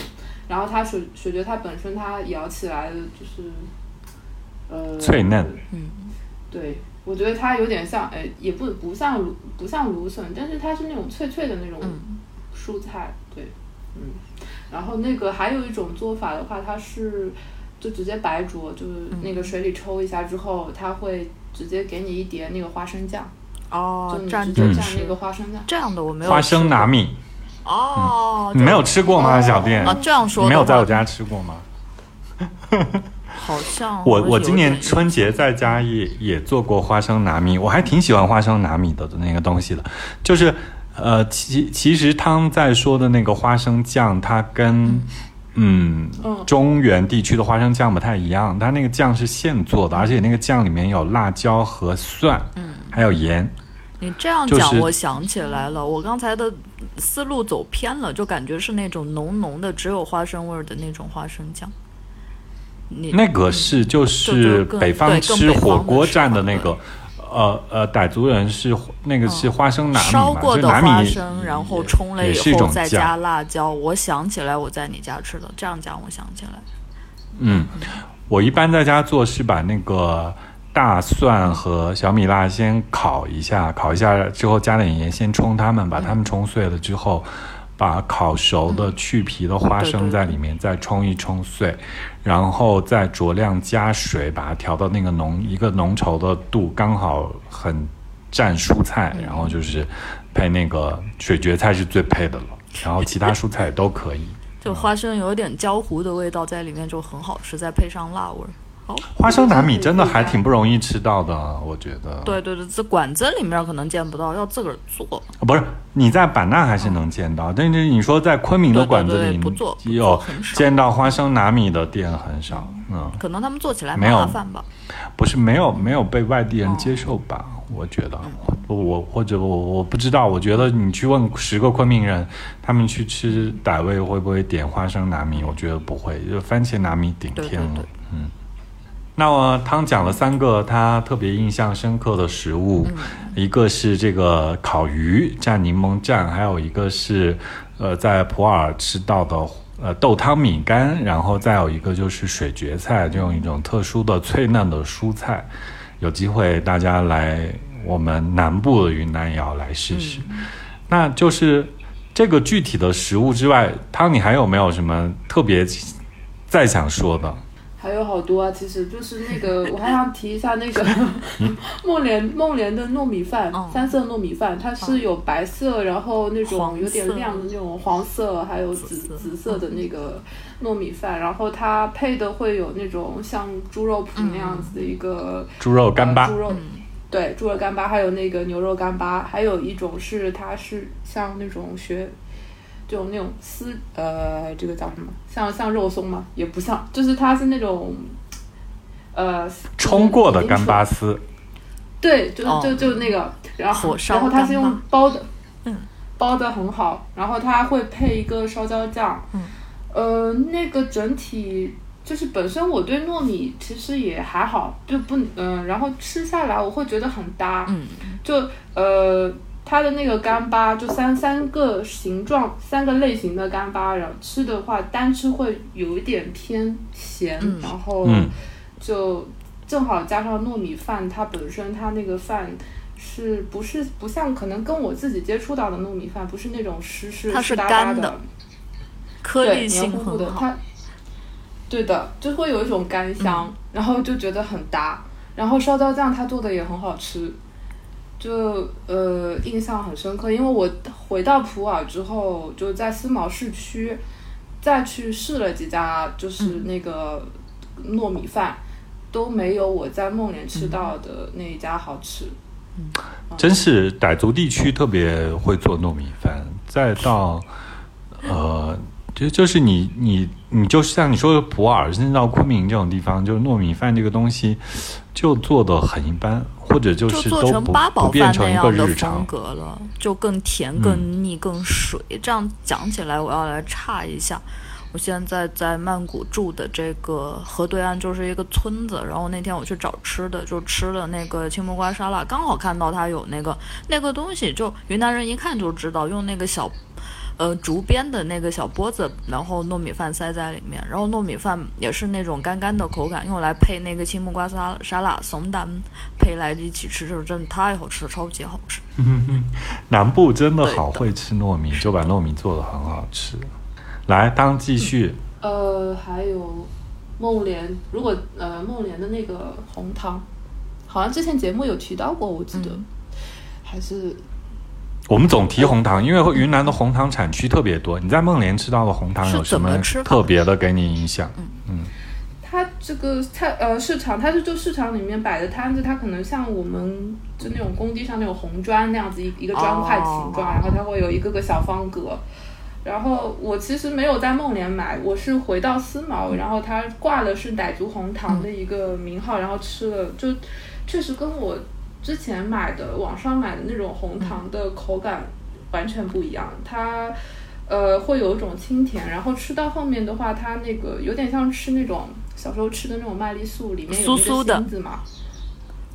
然后它水水蕨它本身它咬起来的就是，呃，脆嫩。嗯，对，我觉得它有点像，哎，也不不像芦不像芦笋，但是它是那种脆脆的那种嗯蔬菜，对，嗯。然后那个还有一种做法的话，它是就直接白灼，就是那个水里抽一下之后，它会直接给你一碟那个花生酱，哦就，你蘸蘸那个花生酱。这样的我没有花生拿米，哦，你没有吃过吗？哦小店啊？这样说你没有在我家吃过吗？好像我我今年春节在家也也做过花生拿米，我还挺喜欢花生拿米的那个东西的，就是呃，其其实汤在说的那个花生酱，它跟嗯嗯中原地区的花生酱不太一样，它那个酱是现做的，而且那个酱里面有辣椒和蒜，嗯，还有盐，你这样讲，就是我想起来了，我刚才的思路走偏了，就感觉是那种浓浓的只有花生味儿的那种花生酱。你那个是就就是北方吃火锅蘸的那个。呃呃，傣族人是那个是花生拿烧过的花生，然后冲了以后再加辣椒。我想起来我在你家吃的，这样讲我想起来。嗯，我一般在家做是把那个大蒜和小米辣先烤一下，烤一下之后加点盐，先冲它们，把它们冲碎了之后，把烤熟的去皮的花生在里面再冲一冲碎，然后再酌量加水，把它调到那个浓一个浓稠的度，刚好很蘸蔬菜，然后就是配那个水蕨菜是最配的了，然后其他蔬菜也都可以。就花生有点焦糊的味道在里面就很好吃，再配上辣味儿。好，花生拿米真的还挺不容易吃到的，我觉得。对对对，这馆子里面可能见不到，要自个儿做。不是你在版纳还是能见到，但是你说在昆明的馆子里不做有见到花生拿米的店很少，嗯，可能他们做起来没有麻烦吧。不是没有没有被外地人接受吧？我觉得，我我或者我我不知道，我觉得你去问十个昆明人，他们去吃傣味会不会点花生拿米？我觉得不会，就番茄拿米顶天了，对对对嗯。那么汤讲了三个他特别印象深刻的食物，一个是这个烤鱼蘸柠檬蘸，还有一个是呃在普洱吃到的呃豆汤米干，然后再有一个就是水蕨菜这种一种特殊的脆嫩的蔬菜。有机会大家来我们南部的云南也要来试试。那就是这个具体的食物之外，汤你还有没有什么特别再想说的？还有好多啊，其实就是那个，我还想提一下那个 梦莲梦莲的糯米饭，哦三色糯米饭，它是有白色，然后那种有点亮的那种黄色，还有紫紫色紫色的那个糯米饭，然后它配的会有那种像猪肉脯那样子的一个猪肉干巴呃、猪肉。对，猪肉干巴，还有那个牛肉干巴，还有一种是它是像那种学，就那种丝，呃，这个叫什么？像像肉松吗？也不像，就是它是那种，呃，冲过的干巴丝。对，就哦。就就那个，然后然后它是用包的，嗯，包的很好，然后它会配一个烧焦酱，嗯，呃，那个整体就是本身我对糯米其实也还好，就不嗯、然后吃下来我会觉得很搭，嗯，就呃它的那个干巴就三三个形状、三个类型的干巴，然后吃的话单吃会有一点偏咸，嗯然后嗯就正好加上糯米饭，它本身它那个饭。是不是不像可能跟我自己接触到的糯米饭，不是那种湿湿湿哒哒的干的，颗粒性糊糊的，很好。它，对的，就会有一种干香，然后就觉得很搭。然后烧椒酱它做的也很好吃，就呃印象很深刻，因为我回到普洱之后，就在思茅市区再去试了几家，就是那个糯米饭，都没有我在孟连吃到的那一家好吃。真是傣族地区特别会做糯米饭，再到呃，就就是你你你就是像你说的普洱，甚至到昆明这种地方，就是糯米饭这个东西就做的很一般，或者就就是做成八宝饭不变成一个那样的风。格了，就更甜、嗯更腻、更水。这样讲起来，我要来岔一下。我现在在曼谷住的这个河对岸就是一个村子，然后那天我去找吃的，就吃了那个青木瓜沙拉，刚好看到它有那个那个东西，就云南人一看就知道，用那个小呃竹编的那个小钵子，然后糯米饭塞在里面，然后糯米饭也是那种干干的口感，用来配那个青木瓜沙沙拉松丹配来一起吃，就是真的太好吃了，超级好吃。南部真的好会吃糯米，就把糯米做的很好吃。来，当继续。呃，还有梦莲，如果呃梦莲的那个红汤，好像之前节目有提到过，我记得，嗯还是我们总提红糖，因为云南的红糖产区特别多。你在孟连吃到的红糖有什么特别的给你印象？它这个菜呃市场，它是就市场里面摆的摊子，它可能像我们就那种工地上那种红砖那样子一一个砖块形状，哦然后它会有一个个小方格。然后我其实没有在孟连买，我是回到思茅，然后它挂了是傣族红糖的一个名号，然后吃了，就确实跟我之前买的网上买的那种红糖的口感完全不一样，它。呃，会有一种清甜，然后吃到后面的话，它那个有点像吃那种小时候吃的那种麦丽素，里面有那个酥酥的芯子嘛。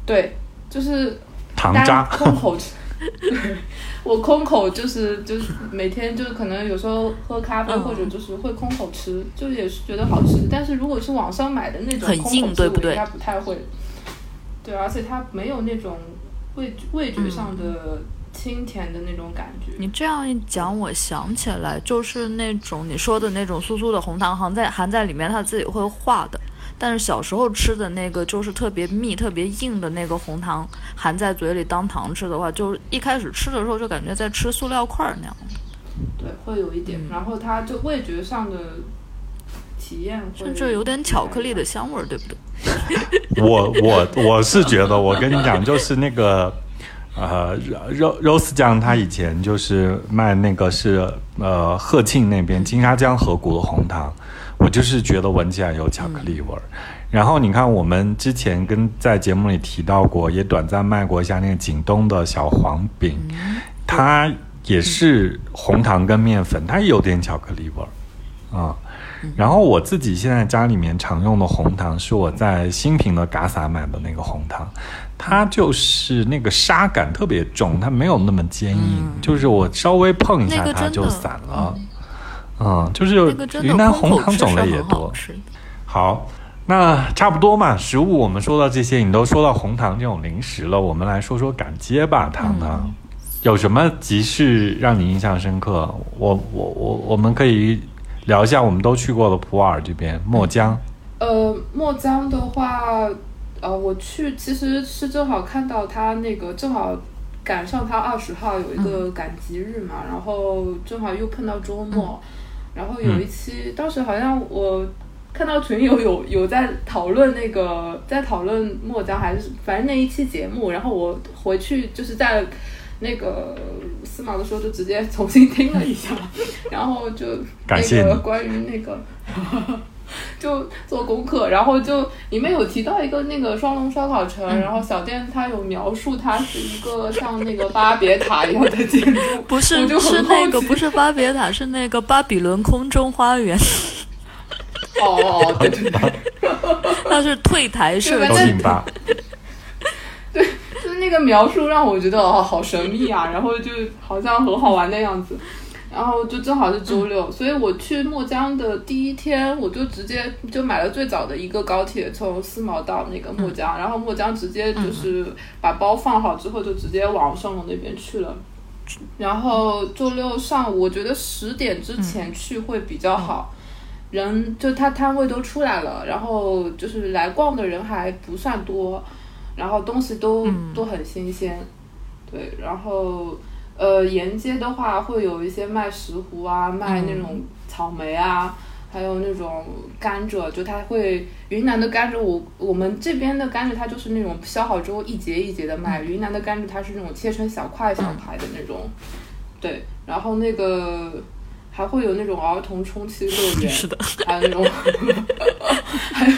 对，就是单糖渣。空口吃。对，我空口就是就是每天就是可能有时候喝咖啡嗯或者就是会空口吃，就也是觉得好吃。但是如果是网上买的那种很空口吃，硬对不对我应该不太会。对，而且它没有那种味味觉上的清甜的那种感觉。你这样一讲，我想起来，就是那种你说的那种酥酥的红糖含在含在里面，它自己会化的。但是小时候吃的那个就是特别密、特别硬的那个红糖，含在嘴里当糖吃的话，就是一开始吃的时候就感觉在吃塑料块儿那样。对，会有一点，嗯然后它就味觉上的体验会甚至有点巧克力的香味儿，对不对？我我我是觉得，我跟你讲，就是那个呃肉肉丝酱，它以前就是卖那个是呃鹤庆那边金沙江河谷的红糖，我就是觉得闻起来有巧克力味儿。然后你看，我们之前跟在节目里提到过，也短暂卖过一下那个景东的小黄饼，它也是红糖跟面粉，它也有点巧克力味儿啊。然后我自己现在家里面常用的红糖是我在新品的嘎撒买的那个红糖，它就是那个沙感特别重，它没有那么坚硬，就是我稍微碰一下它就散了。嗯，就是云南红糖种类也多。好，那差不多嘛，食物我们说到这些，你都说到红糖这种零食了，我们来说说赶街吧，糖糖。有什么集市让你印象深刻？我我我我们可以聊一下我们都去过的普洱这边墨江。呃，墨江的话，呃，我去其实是正好看到他那个正好赶上他二十号有一个赶集日嘛，然后正好又碰到周末，然后有一期、当时好像我看到群友有有在讨论那个在讨论墨江还是反正那一期节目，然后我回去就是在。那个司马的时候就直接重新听了一下，然后就感谢那个关于那个 就做功课，然后就里面有提到一个那个双龙烧烤城，然后小店它有描述它是一个像那个巴别塔一样的建筑，不是就是那个不是巴别塔，是那个巴比伦空中花园，哦哦对对对，它 是退台设对计。都挺吧？就是那个描述让我觉得哦，好神秘啊，然后就好像很好玩的样子。然后就正好是周六，所以我去墨江的第一天，我就直接就买了最早的一个高铁，从思茅到那个墨江，然后墨江直接就是把包放好之后，就直接往双龙那边去了。然后周六上午，我觉得十点之前去会比较好，人就他摊位都出来了，然后就是来逛的人还不算多，然后东西都都很新鲜，对，然后。呃，沿街的话会有一些卖石斛啊，卖那种草莓啊，还有那种甘蔗，就它会云南的甘蔗，我我们这边的甘蔗它就是那种削好之后一节一节的卖，云南的甘蔗它是那种切成小块小块的那种，对，然后那个。还会有那种儿童充气乐园，是的，还有那种，还有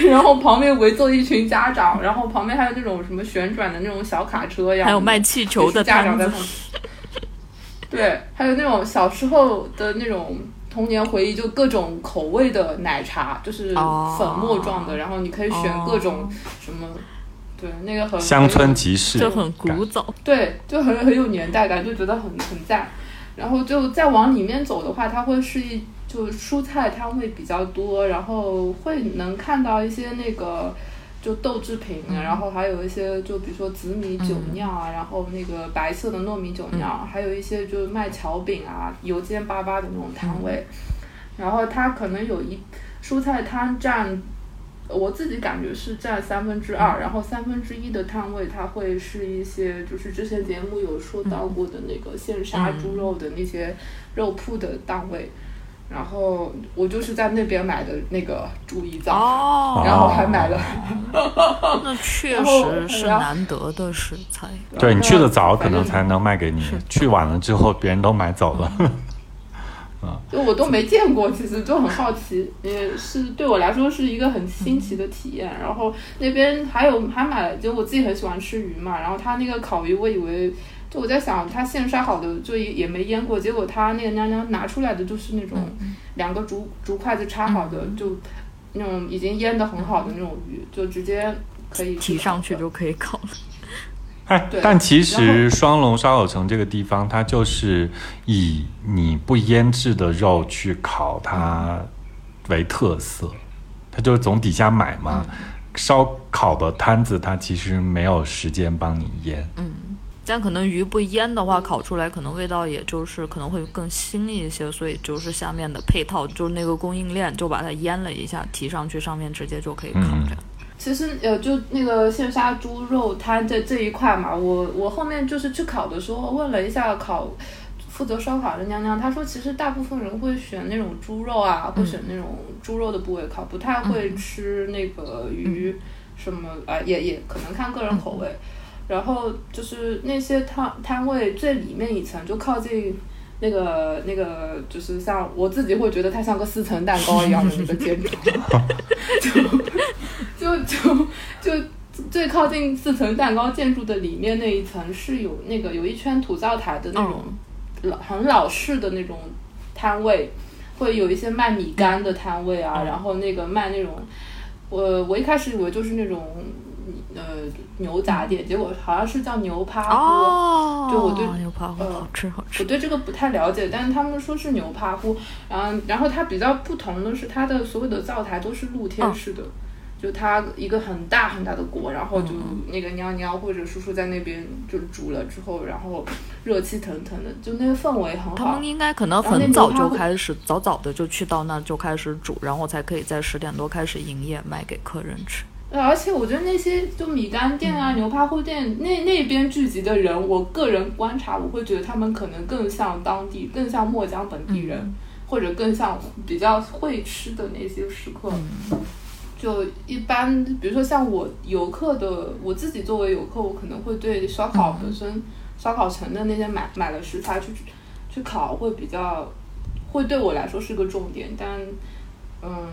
对，然后旁边围坐一群家长，然后旁边还有那种什么旋转的那种小卡车呀，还有卖气球的家长在旁边。对，还有那种小时候的那种童年回忆，就各种口味的奶茶，就是粉末状的，然后你可以选各种什么，对，那个很乡村集市，就很古早，对，就很很有年代感，就觉得很很赞。然后就再往里面走的话，它会是一就蔬菜摊位比较多，然后会能看到一些那个就豆制品，然后还有一些就比如说紫米酒酿啊，然后那个白色的糯米酒酿，还有一些就是卖巧饼啊，油煎粑粑的那种摊位，然后它可能有一蔬菜摊占。我自己感觉是占三分之二，然后三分之一的摊位，它会是一些就是之前节目有说到过的那个现杀猪肉的那些肉铺的档位，然后我就是在那边买的那个猪胰脏，然后还买了，那确实是难得的食材。对你去的早，可能才能卖给你；去晚了之后，别人都买走了。就我都没见过，其实就很好奇，也是对我来说是一个很新奇的体验。然后那边还有还买了，就我自己很喜欢吃鱼嘛，然后他那个烤鱼，我以为就我在想，他现杀好的就也也没腌过，结果他那个娘娘拿出来的就是那种两个竹竹筷子插好的，就那种已经腌的很好的那种鱼，就直接可以提上去就可以烤了。哎，但其实双龙烧烤城这个地方，它就是以你不腌制的肉去烤它为特色，它就是从底下买嘛。烧烤的摊子，它其实没有时间帮你腌。嗯，但可能鱼不腌的话，烤出来可能味道也就是可能会更腥一些，所以就是下面的配套，就是那个供应链就把它腌了一下，提上去，上面直接就可以烤这样。其实呃，就那个现杀猪肉它这这一块嘛，我我后面就是去烤的时候问了一下烤负责烧烤的娘娘，她说其实大部分人会选那种猪肉啊，会选那种猪肉的部位烤，不太会吃那个鱼什么啊，也也可能看个人口味。然后就是那些摊摊位最里面一层，就靠近那个那个，就是像我自己会觉得它像个四层蛋糕一样的那个建筑，就。就就就最靠近四层蛋糕建筑的里面那一层是有那个有一圈土灶台的那种老很老式的那种摊位，会有一些卖米干的摊位啊，然后那个卖那种我我一开始以为就是那种呃牛杂店，结果好像是叫牛扒锅，就我对牛扒锅好吃好吃，我对这个不太了解，但是他们说是牛扒锅，然后然后它比较不同的是它的所有的灶台都是露天式的。就它一个很大很大的锅，然后就那个娘娘或者叔叔在那边就煮了之后，然后热气腾腾的，就那个氛围很好。他们应该可能很早就开始，早早的就去到那就开始煮，然后才可以在十点多开始营业，卖给客人吃。而且我觉得那些就米干店啊、牛扒货店那那边聚集的人，我个人观察，我会觉得他们可能更像当地，更像墨江本地人，或者更像比较会吃的那些食客。就一般，比如说像我游客的，我自己作为游客，我可能会对烧烤本身、烧烤城的那些买买了食材去去烤，会比较会对我来说是个重点。但嗯，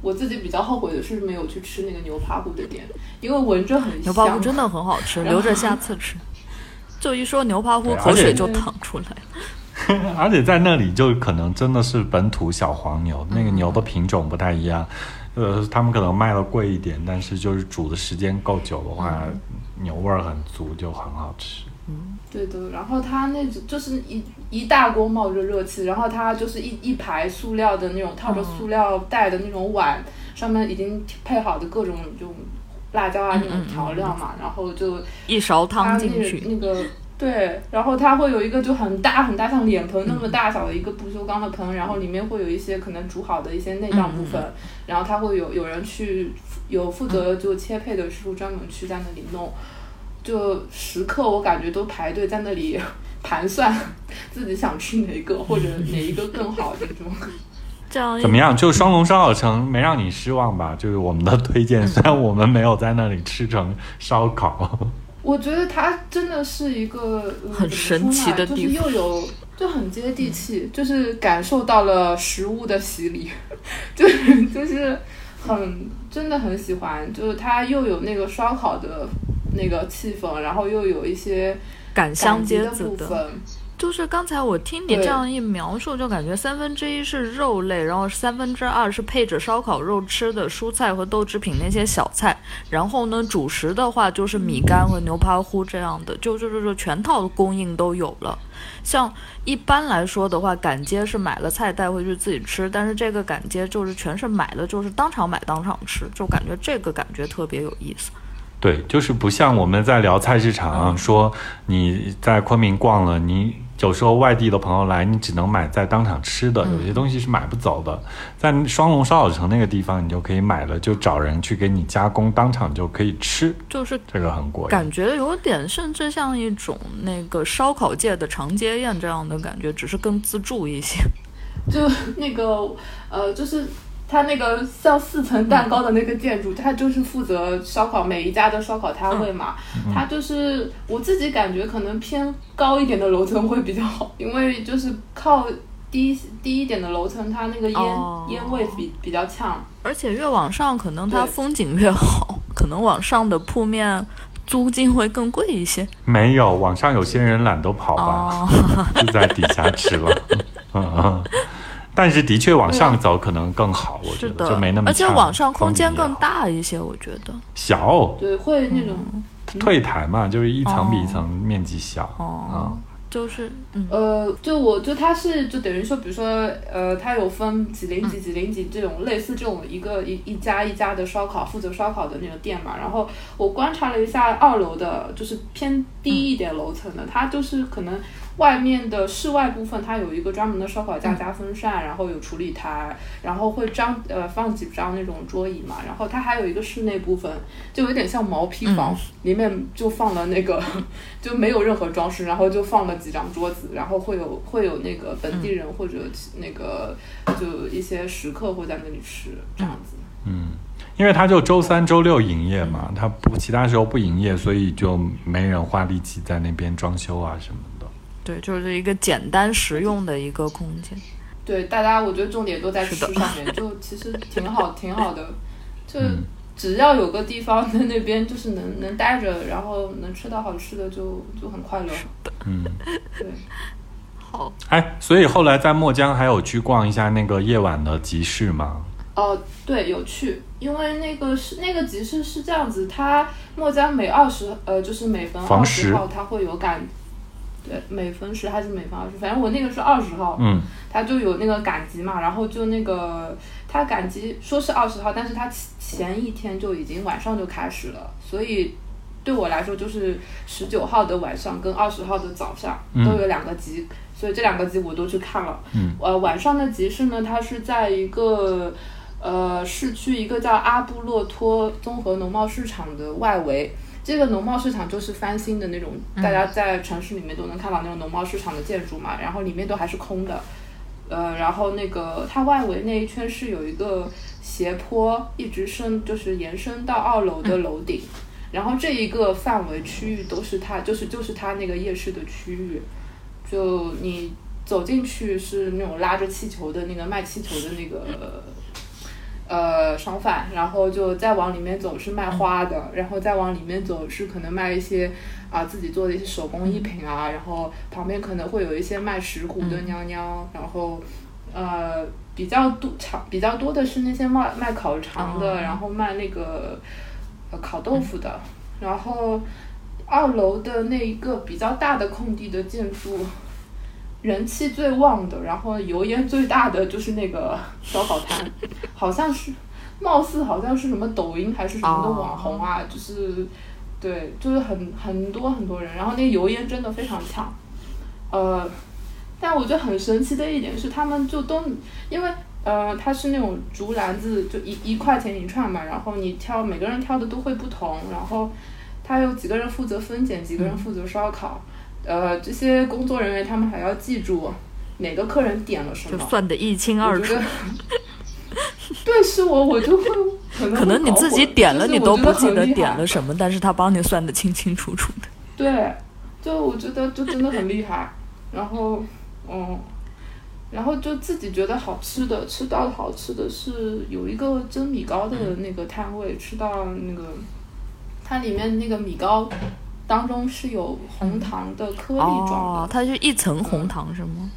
我自己比较后悔的是没有去吃那个牛扒骨的店，因为闻着很香。牛扒骨真的很好吃，留着下次吃。就一说牛扒骨，口水就淌出来了。而且在那里就可能真的是本土小黄牛，那个牛的品种不太一样。呃，他们可能卖的贵一点，但是就是煮的时间够久的话，牛味儿很足，就很好吃。对的，然后它那种就是一一大锅冒着热气，然后它就是一一排塑料的那种套着塑料袋的那种碗，上面已经配好的各种就辣椒啊那种调料嘛，然后就一勺汤进去，那个对，然后它会有一个就很大很大像脸盆那么大小的一个不锈钢的盆，然后里面会有一些可能煮好的一些内脏部分，然后它会有有人去有负责就切配的师傅专门去在那里弄，就时刻我感觉都排队在那里盘算自己想吃哪个或者哪一个更好这种。怎么样？就双龙烧烤城没让你失望吧？就是我们的推荐，虽然我们没有在那里吃成烧烤，我觉得它真的是一个、呃很神奇的地方就是又有就很接地气，就是感受到了食物的洗礼，就是就是很真的很喜欢，就是它又有那个烧烤的那个气氛，然后又有一些赶香街子的。部分，就是刚才我听你这样一描述，就感觉三分之一是肉类，然后三分之二是配着烧烤肉吃的蔬菜和豆制品那些小菜，然后呢主食的话就是米干和牛扒糊这样的，就就就就全套的供应都有了。像一般来说的话，赶街是买了菜带回去自己吃，但是这个赶街就是全是买了，就是当场买当场吃，就感觉这个感觉特别有意思。对，就是不像我们在聊菜市场说你在昆明逛了，你有时候外地的朋友来，你只能买在当场吃的，有些东西是买不走的。在双龙烧烤城那个地方，你就可以买了，就找人去给你加工，当场就可以吃，就是这个很过瘾。感觉有点甚至像一种那个烧烤界的长街宴这样的感觉，只是更自助一些。就那个呃，就是它那个像四层蛋糕的那个建筑，它就是负责烧烤每一家的烧烤摊位嘛。它就是我自己感觉可能偏高一点的楼层会比较好，因为就是靠低低一点的楼层，它那个烟、哦烟味比比较呛。而且越往上，可能它风景越好，可能往上的铺面租金会更贵一些。没有，网上有些人懒得跑吧，哦，就在底下吃了。但是的确往上走可能更好，我觉得就没那，么而且呛往上空间更大一些，我觉得。小对，会那种。退台嘛，就是一层比一哦层面积小。哦，就是嗯，呃，就我就它是就等于说，比如说呃，它有分几零几几零几这种类似这种一个一一家一家的烧烤负责烧烤的那个店嘛。然后我观察了一下二楼的，就是偏低一点楼层的，它就是可能外面的室外部分它有一个专门的烧烤架加风扇，然后有处理台，然后会张呃放几张那种桌椅嘛。然后它还有一个室内部分，就有点像毛坯房，里面就放了那个 就没有任何装饰，然后就放了几张桌子，然后会有会有那个本地人或者那个就一些食客会在那里吃这样子。嗯，因为他就周三、周六营业嘛，他不其他时候不营业，所以就没人花力气在那边装修啊什么的。对，就是一个简单实用的一个空间。对，大家我觉得重点都在吃上面，就其实挺好，挺好的。就嗯只要有个地方在那边，就是能能待着，然后能吃到好吃的就，就很快乐。嗯，对，好，哎，所以后来在墨江还有去逛一下那个夜晚的集市吗？哦，对，有去，因为那个是那个集市是这样子，它墨江每二十呃，就是每逢二十号，它会有赶，对，每分十还是每分二十，反正我那个是二十号，嗯他就有那个赶集嘛，然后就那个他赶集说是二十号，但是他前前一天就已经晚上就开始了，所以对我来说就是十九号的晚上跟二十号的早上嗯都有两个集，所以这两个集我都去看了。嗯，呃，晚上的集市呢，它是在一个呃市区一个叫阿布洛托综合农贸市场的外围。这个农贸市场就是翻新的那种，大家在城市里面都能看到那种农贸市场的建筑嘛，然后里面都还是空的。呃，然后那个它外围那一圈是有一个斜坡，一直伸就是延伸到二楼的楼顶，然后这一个范围区域都是它就是就是它那个夜市的区域，就你走进去是那种拉着气球的那个卖气球的那个呃商贩，然后就再往里面走是卖花的，然后再往里面走是可能卖一些啊自己做的一些手工艺品啊，然后旁边可能会有一些卖石斛的娘娘，然后呃比较多长比较多的是那些卖卖烤肠的，哦。然后卖那个呃烤豆腐的，然后二楼的那一个比较大的空地的建筑，人气最旺的，然后油烟最大的就是那个烧烤摊，好像是，貌似好像是什么抖音还是什么的网红啊，就是，对，就是很很多很多人，然后那个油烟真的非常呛，呃，但我觉得很神奇的一点是，他们就都因为。呃，它是那种竹篮子，就一一块钱一串嘛，然后你挑，每个人挑的都会不同，然后他有几个人负责分拣，几个人负责烧烤，呃，这些工作人员他们还要记住哪个客人点了什么，就算得一清二楚对，是我我就会 可能可能你自己点了，你都不记得点了。什么，但是他帮你算得清清楚楚的。对，就我觉得就真的很厉害。然后，嗯，然后就自己觉得好吃的，吃到好吃的是有一个蒸米糕的那个摊位，吃到那个它里面那个米糕当中是有红糖的颗粒状的，哦，它是一层红糖是吗？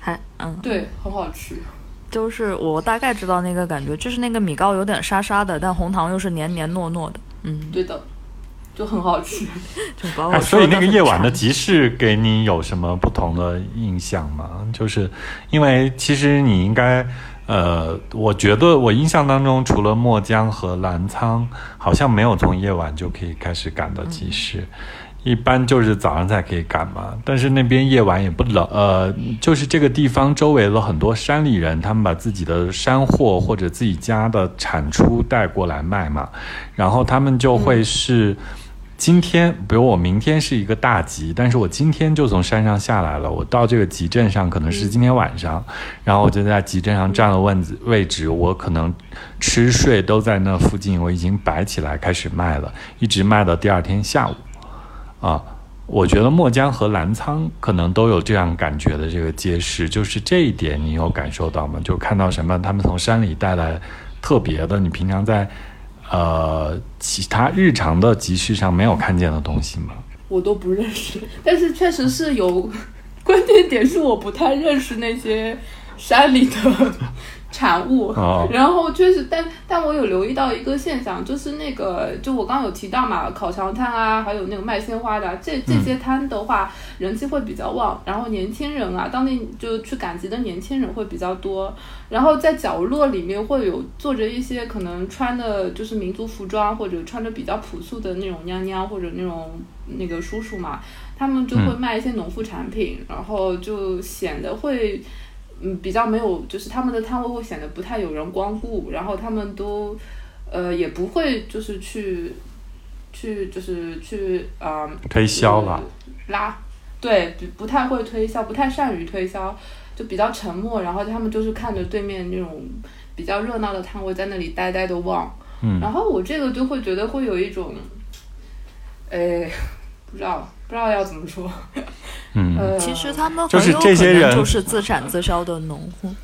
还嗯，对，很好吃。就是我大概知道那个感觉，就是那个米糕有点沙沙的，但红糖又是黏黏糯糯的，嗯，对的，就很好吃。就把我哎，所以那个夜晚的集市给你有什么不同的印象吗？就是因为其实你应该，呃，我觉得我印象当中，除了墨江和澜沧，好像没有从夜晚就可以开始赶的集市。一般就是早上才可以赶嘛，但是那边夜晚也不冷，呃，就是这个地方周围了很多山里人，他们把自己的山货或者自己家的产出带过来卖嘛，然后他们就会是今天，比如我明天是一个大集，但是我今天就从山上下来了，我到这个集镇上可能是今天晚上，然后我就在集镇上占了位子位置，我可能吃睡都在那附近，我已经摆起来开始卖了，一直卖到第二天下午，啊。我觉得墨江和澜沧可能都有这样感觉的这个街市，就是这一点你有感受到吗？就看到什么他们从山里带来特别的，你平常在呃其他日常的集市上没有看见的东西吗？我都不认识，但是确实是有，关键点是我不太认识那些山里的产物，哦。然后确实，但但我有留意到一个现象，就是那个就我刚刚有提到嘛，烤肠摊啊，还有那个卖鲜花的啊、这这些摊的话，人气会比较旺，然后年轻人啊，当地就去赶集的年轻人会比较多，然后在角落里面会有坐着一些可能穿的就是民族服装或者穿着比较朴素的那种娘娘或者那种那个叔叔嘛，他们就会卖一些农副产品，然后就显得会。嗯，比较没有，就是他们的摊位会显得不太有人光顾，然后他们都，呃，也不会就是去，去就是去啊、呃推销吧，拉，对，不不太会推销，不太善于推销，就比较沉默，然后他们就是看着对面那种比较热闹的摊位在那里呆呆的望，嗯。然后我这个就会觉得会有一种，哎，不知道不知道要怎么说，嗯，呃，其实他们就是这些人就是自产自销的农户，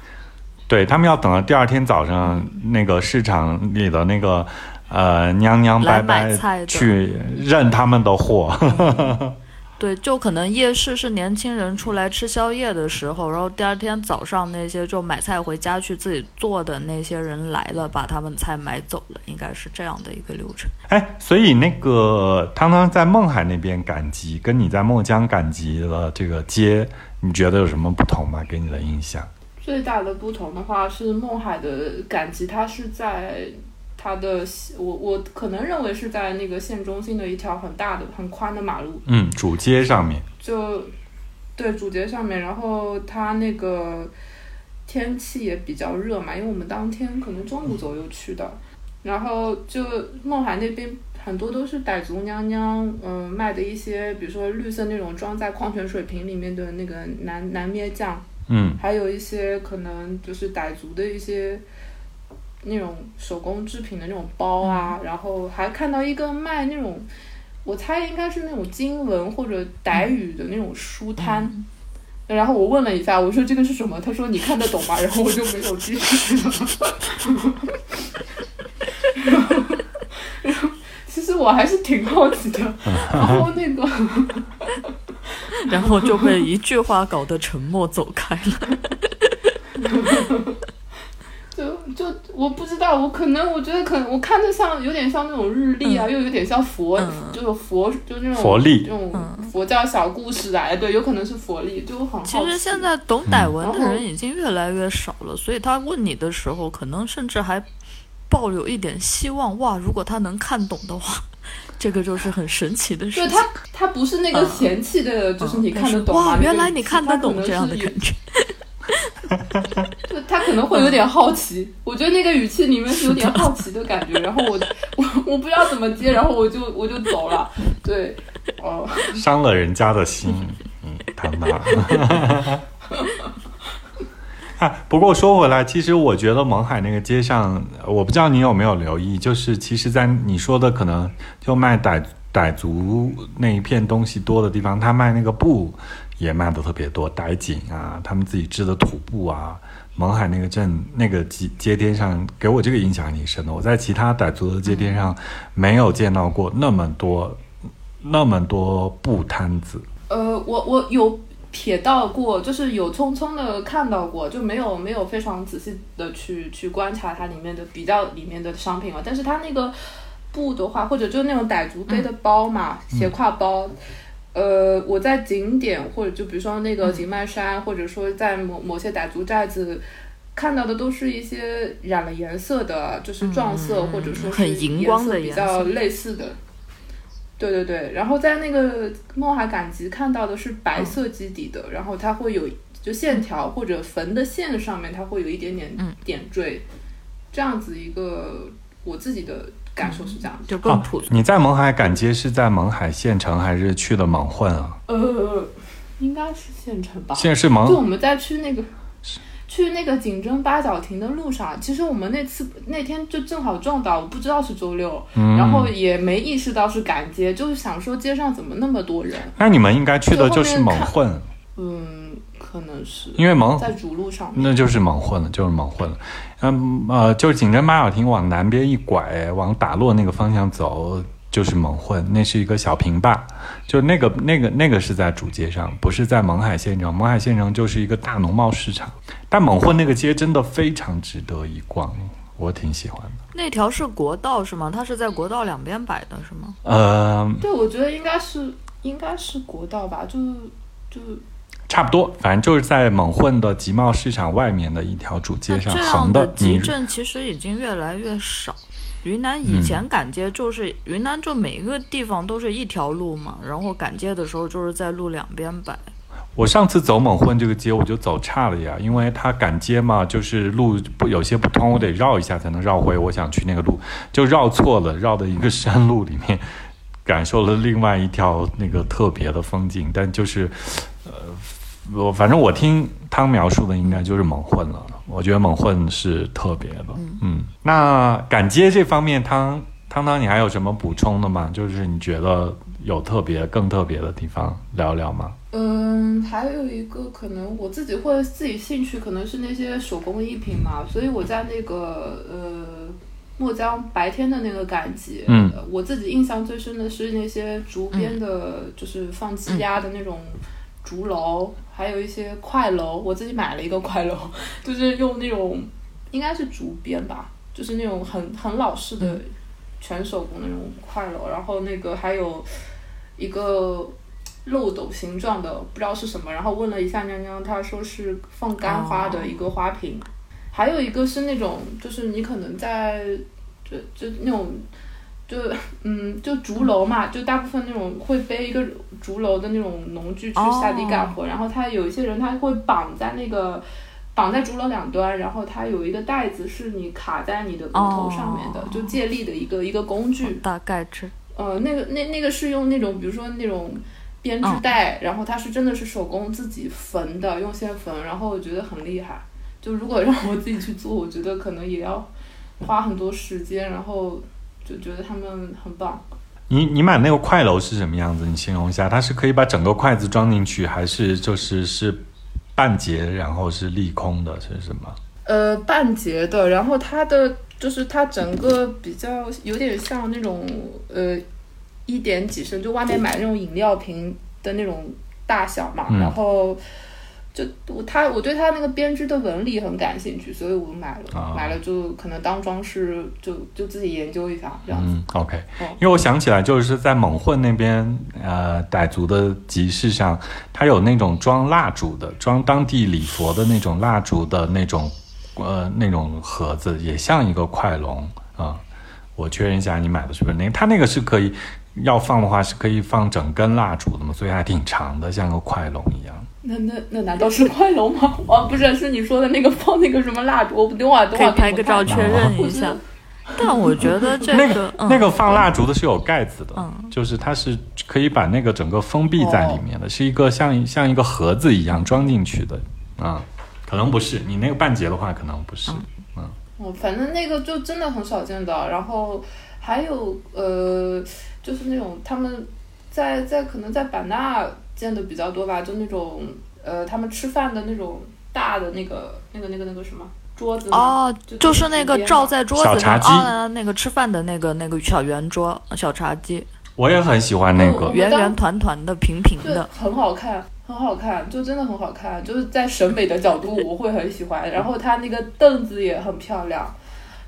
对他们要等到第二天早上那个市场里的那个呃娘娘来拜拜买菜的。去认他们的货，对，就可能夜市是年轻人出来吃宵夜的时候，然后第二天早上那些就买菜回家去自己做的那些人来了，把他们菜买走了，应该是这样的一个流程。哎，所以那个汤汤在孟海那边赶集，跟你在墨江赶集的这个街，你觉得有什么不同吗？给你的印象？最大的不同的话是孟海的赶集，它是在它的我我可能认为是在那个县中心的一条很大的很宽的马路，嗯，主街上面，就对主街上面，然后它那个天气也比较热嘛，因为我们当天可能中午左右去的，然后就勐海那边很多都是傣族娘娘，嗯、卖的一些，比如说绿色那种装在矿泉水瓶里面的那个南南咩酱，嗯。还有一些可能就是傣族的一些那种手工制品的那种包啊，然后还看到一个卖那种，我猜应该是那种经文或者傣语的那种书摊。然后我问了一下，我说这个是什么？他说你看得懂吗？然后我就没有继续了。然后，然后其实我还是挺好奇的。然后那个，然后就被一句话搞得沉默走开了。就就就我不知道，我可能我觉得可能我看着像有点像那种日历啊，又有点像佛，就是佛就那种佛历这种佛教小故事啊，对，有可能是佛历，就很好其实现在懂傣文的人已经越来越少了，所以他问你的时候，可能甚至还抱有一点希望。哇，如果他能看懂的话，这个就是很神奇的事情。对他，他不是那个嫌弃的，就是你看得懂哇，原来你看得懂这样的感觉。他可能会有点好奇，我觉得那个语气里面是有点好奇的感觉，然后我我我不知道怎么接，然后我就我就走了，对，哦，伤了人家的心，嗯，唐唐。啊，不过说回来，其实我觉得勐海那个街上，我不知道你有没有留意，就是其实，在你说的可能就卖傣傣族那一片东西多的地方，他卖那个布。也卖的特别多，傣锦啊，他们自己织的土布啊，勐海那个镇那个街街边上，给我这个印象挺深的。我在其他傣族的街边上没有见到过那么多那么多布摊子。呃，我我有瞥到过，就是有匆匆的看到过，就没有没有非常仔细的去去观察它里面的比较里面的商品了。但是它那个布的话，或者就那种傣族背的包嘛，斜挎包。呃，我在景点或者就比如说那个景迈山，或者说在某某些傣族寨子看到的，都是一些染了颜色的，就是撞色或者说是颜色比较类似的。对对对，然后在那个勐海赶集看到的是白色基底的，然后它会有就线条或者缝的线上面，它会有一点点点缀，这样子一个我自己的。感受是这样，就更普。你在勐海赶街是在勐海县城还是去的勐混啊？呃，应该是县城吧。现在是勐。就我们在去那个去那个景征八角亭的路上，其实我们那次那天就正好撞到，我不知道是周六，然后也没意识到是赶街，就是想说街上怎么那么多人。那你们应该去的就是勐混。嗯。可能是因为蒙在主路上，那就是蒙混了，就是蒙混了。嗯呃，就是景征八角亭往南边一拐，往打洛那个方向走，就是蒙混。那是一个小平坝，就那个那个那个是在主街上，不是在勐海县城。勐海县城就是一个大农贸市场，但蒙混那个街真的非常值得一逛，我挺喜欢的。那条是国道是吗？它是在国道两边摆的是吗？呃，对，我觉得应该是应该是国道吧，就就。差不多，反正就是在蒙混的集贸市场外面的一条主街上横的。集镇其实已经越来越少。云南以前赶街就是云南，就每一个地方都是一条路嘛，然后赶街的时候就是在路两边摆。我上次走蒙混这个街，我就走岔了呀，因为它赶街嘛，就是路不有些不通，我得绕一下才能绕回我想去那个路，就绕错了，绕的一个山路里面，感受了另外一条那个特别的风景，但就是，呃。我反正我听汤描述的应该就是蒙混了，我觉得蒙混是特别的。嗯，那赶街这方面，汤汤汤，你还有什么补充的吗？就是你觉得有特别、更特别的地方，聊聊吗？嗯，还有一个可能我自己会自己兴趣，可能是那些手工艺品嘛。所以我在那个呃墨江白天的那个赶集，嗯，我自己印象最深的是那些竹编的，就是放鸡鸭的那种。竹篓，还有一些快楼，我自己买了一个快楼，就是用那种应该是竹编吧，就是那种很很老式的全手工那种快楼。然后那个还有一个漏斗形状的，不知道是什么。然后问了一下娘娘，她说是放干花的一个花瓶。还有一个是那种，就是你可能在就就那种。就嗯，就竹篓嘛，就大部分那种会背一个竹篓的那种农具去下地干活，然后他有一些人他会绑在那个绑在竹篓两端，然后他有一个袋子是你卡在你的额头上面的，就借力的一个一个工具。大概知。呃，那个那那个是用那种比如说那种编织袋，然后它是真的是手工自己缝的，用线缝，然后我觉得很厉害。就如果让我自己去做，我觉得可能也要花很多时间，然后。就觉得他们很棒。你你买那个筷楼是什么样子？你形容一下，它是可以把整个筷子装进去，还是就是是半截，然后是立空的，是什么？呃，半截的，然后它的就是它整个比较有点像那种呃一点几升，就外面买那种饮料瓶的那种大小嘛。然后就我他我对他那个编织的纹理很感兴趣，所以我买了，啊买了就可能当装饰，就就自己研究一下这样子。嗯，OK，哦因为我想起来，就是在蒙混那边，呃，傣族的集市上，它有那种装蜡烛的，装当地礼佛的那种蜡烛的那种，呃，那种盒子，也像一个快龙啊、我确认一下，你买的是不是那个？它那个是可以要放的话，是可以放整根蜡烛的嘛，所以还挺长的，像个快龙一样。那那那难道是快龙吗？哦，不是，是你说的那个放那个什么蜡烛，我等会儿等会儿拍个照确认一下。但我觉得这那个，嗯，那个放蜡烛的是有盖子的，嗯就是它是可以把那个整个封闭在里面的，是一个像像一个盒子一样装进去的，啊、可能不是你那个半截的话，可能不是，嗯哦，反正那个就真的很少见到。然后还有呃，就是那种他们在在可能在版纳见的比较多吧，就那种呃，他们吃饭的那种大的那个那个那个那个什么桌子哦，就是那个罩在桌子上啊，那个吃饭的那个那个小圆桌、小茶几，我也很喜欢那个，嗯圆圆团团的、平平的。，很好看，很好看，就真的很好看，就是在审美的角度我会很喜欢。然后它那个凳子也很漂亮。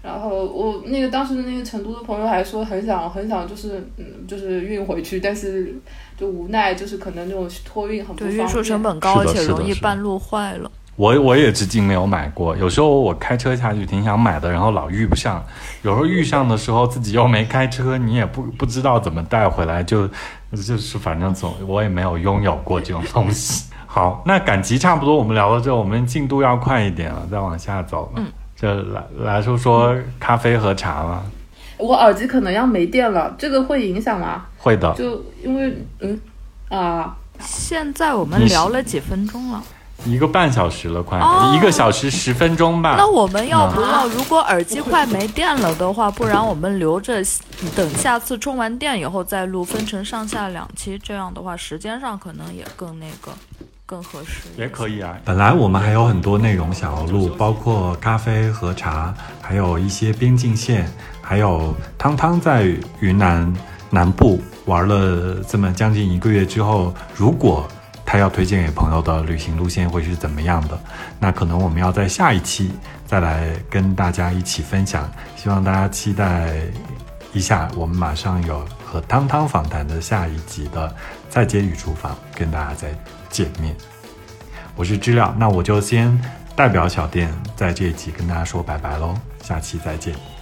然后我那个当时那个成都的朋友还说很想很想就是嗯就是运回去，但是就无奈就是可能那种托运很不，方便。运输成本高，而且容易半路坏了。我我也至今没有买过，有时候我开车下去挺想买的，然后老遇不上，有时候遇上的时候自己又没开车，你也不不知道怎么带回来，就就是反正总我也没有拥有过这种东西。好，那赶集差不多，我们聊到这，我们进度要快一点了，再往下走了。嗯，就来来说说咖啡和茶吧。我耳机可能要没电了，这个会影响吗？会的，就因为嗯啊，现在我们聊了几分钟了？一个半小时了，快、哦一个小时十分钟吧。那我们要不要，如果耳机快没电了的话，不然我们留着等下次充完电以后再录，分成上下两期，这样的话时间上可能也更那个，更合适。也可以啊。本来我们还有很多内容想要录，包括咖啡和茶，还有一些边境线，还有汤汤在云南南部玩了这么将近一个月之后，如果他要推荐给朋友的旅行路线会是怎么样的？那可能我们要在下一期再来跟大家一起分享，希望大家期待一下，我们马上有和汤汤访谈的下一集的再接与厨房，跟大家再见面。我是知了，那我就先代表小店在这一集跟大家说拜拜喽，下期再见。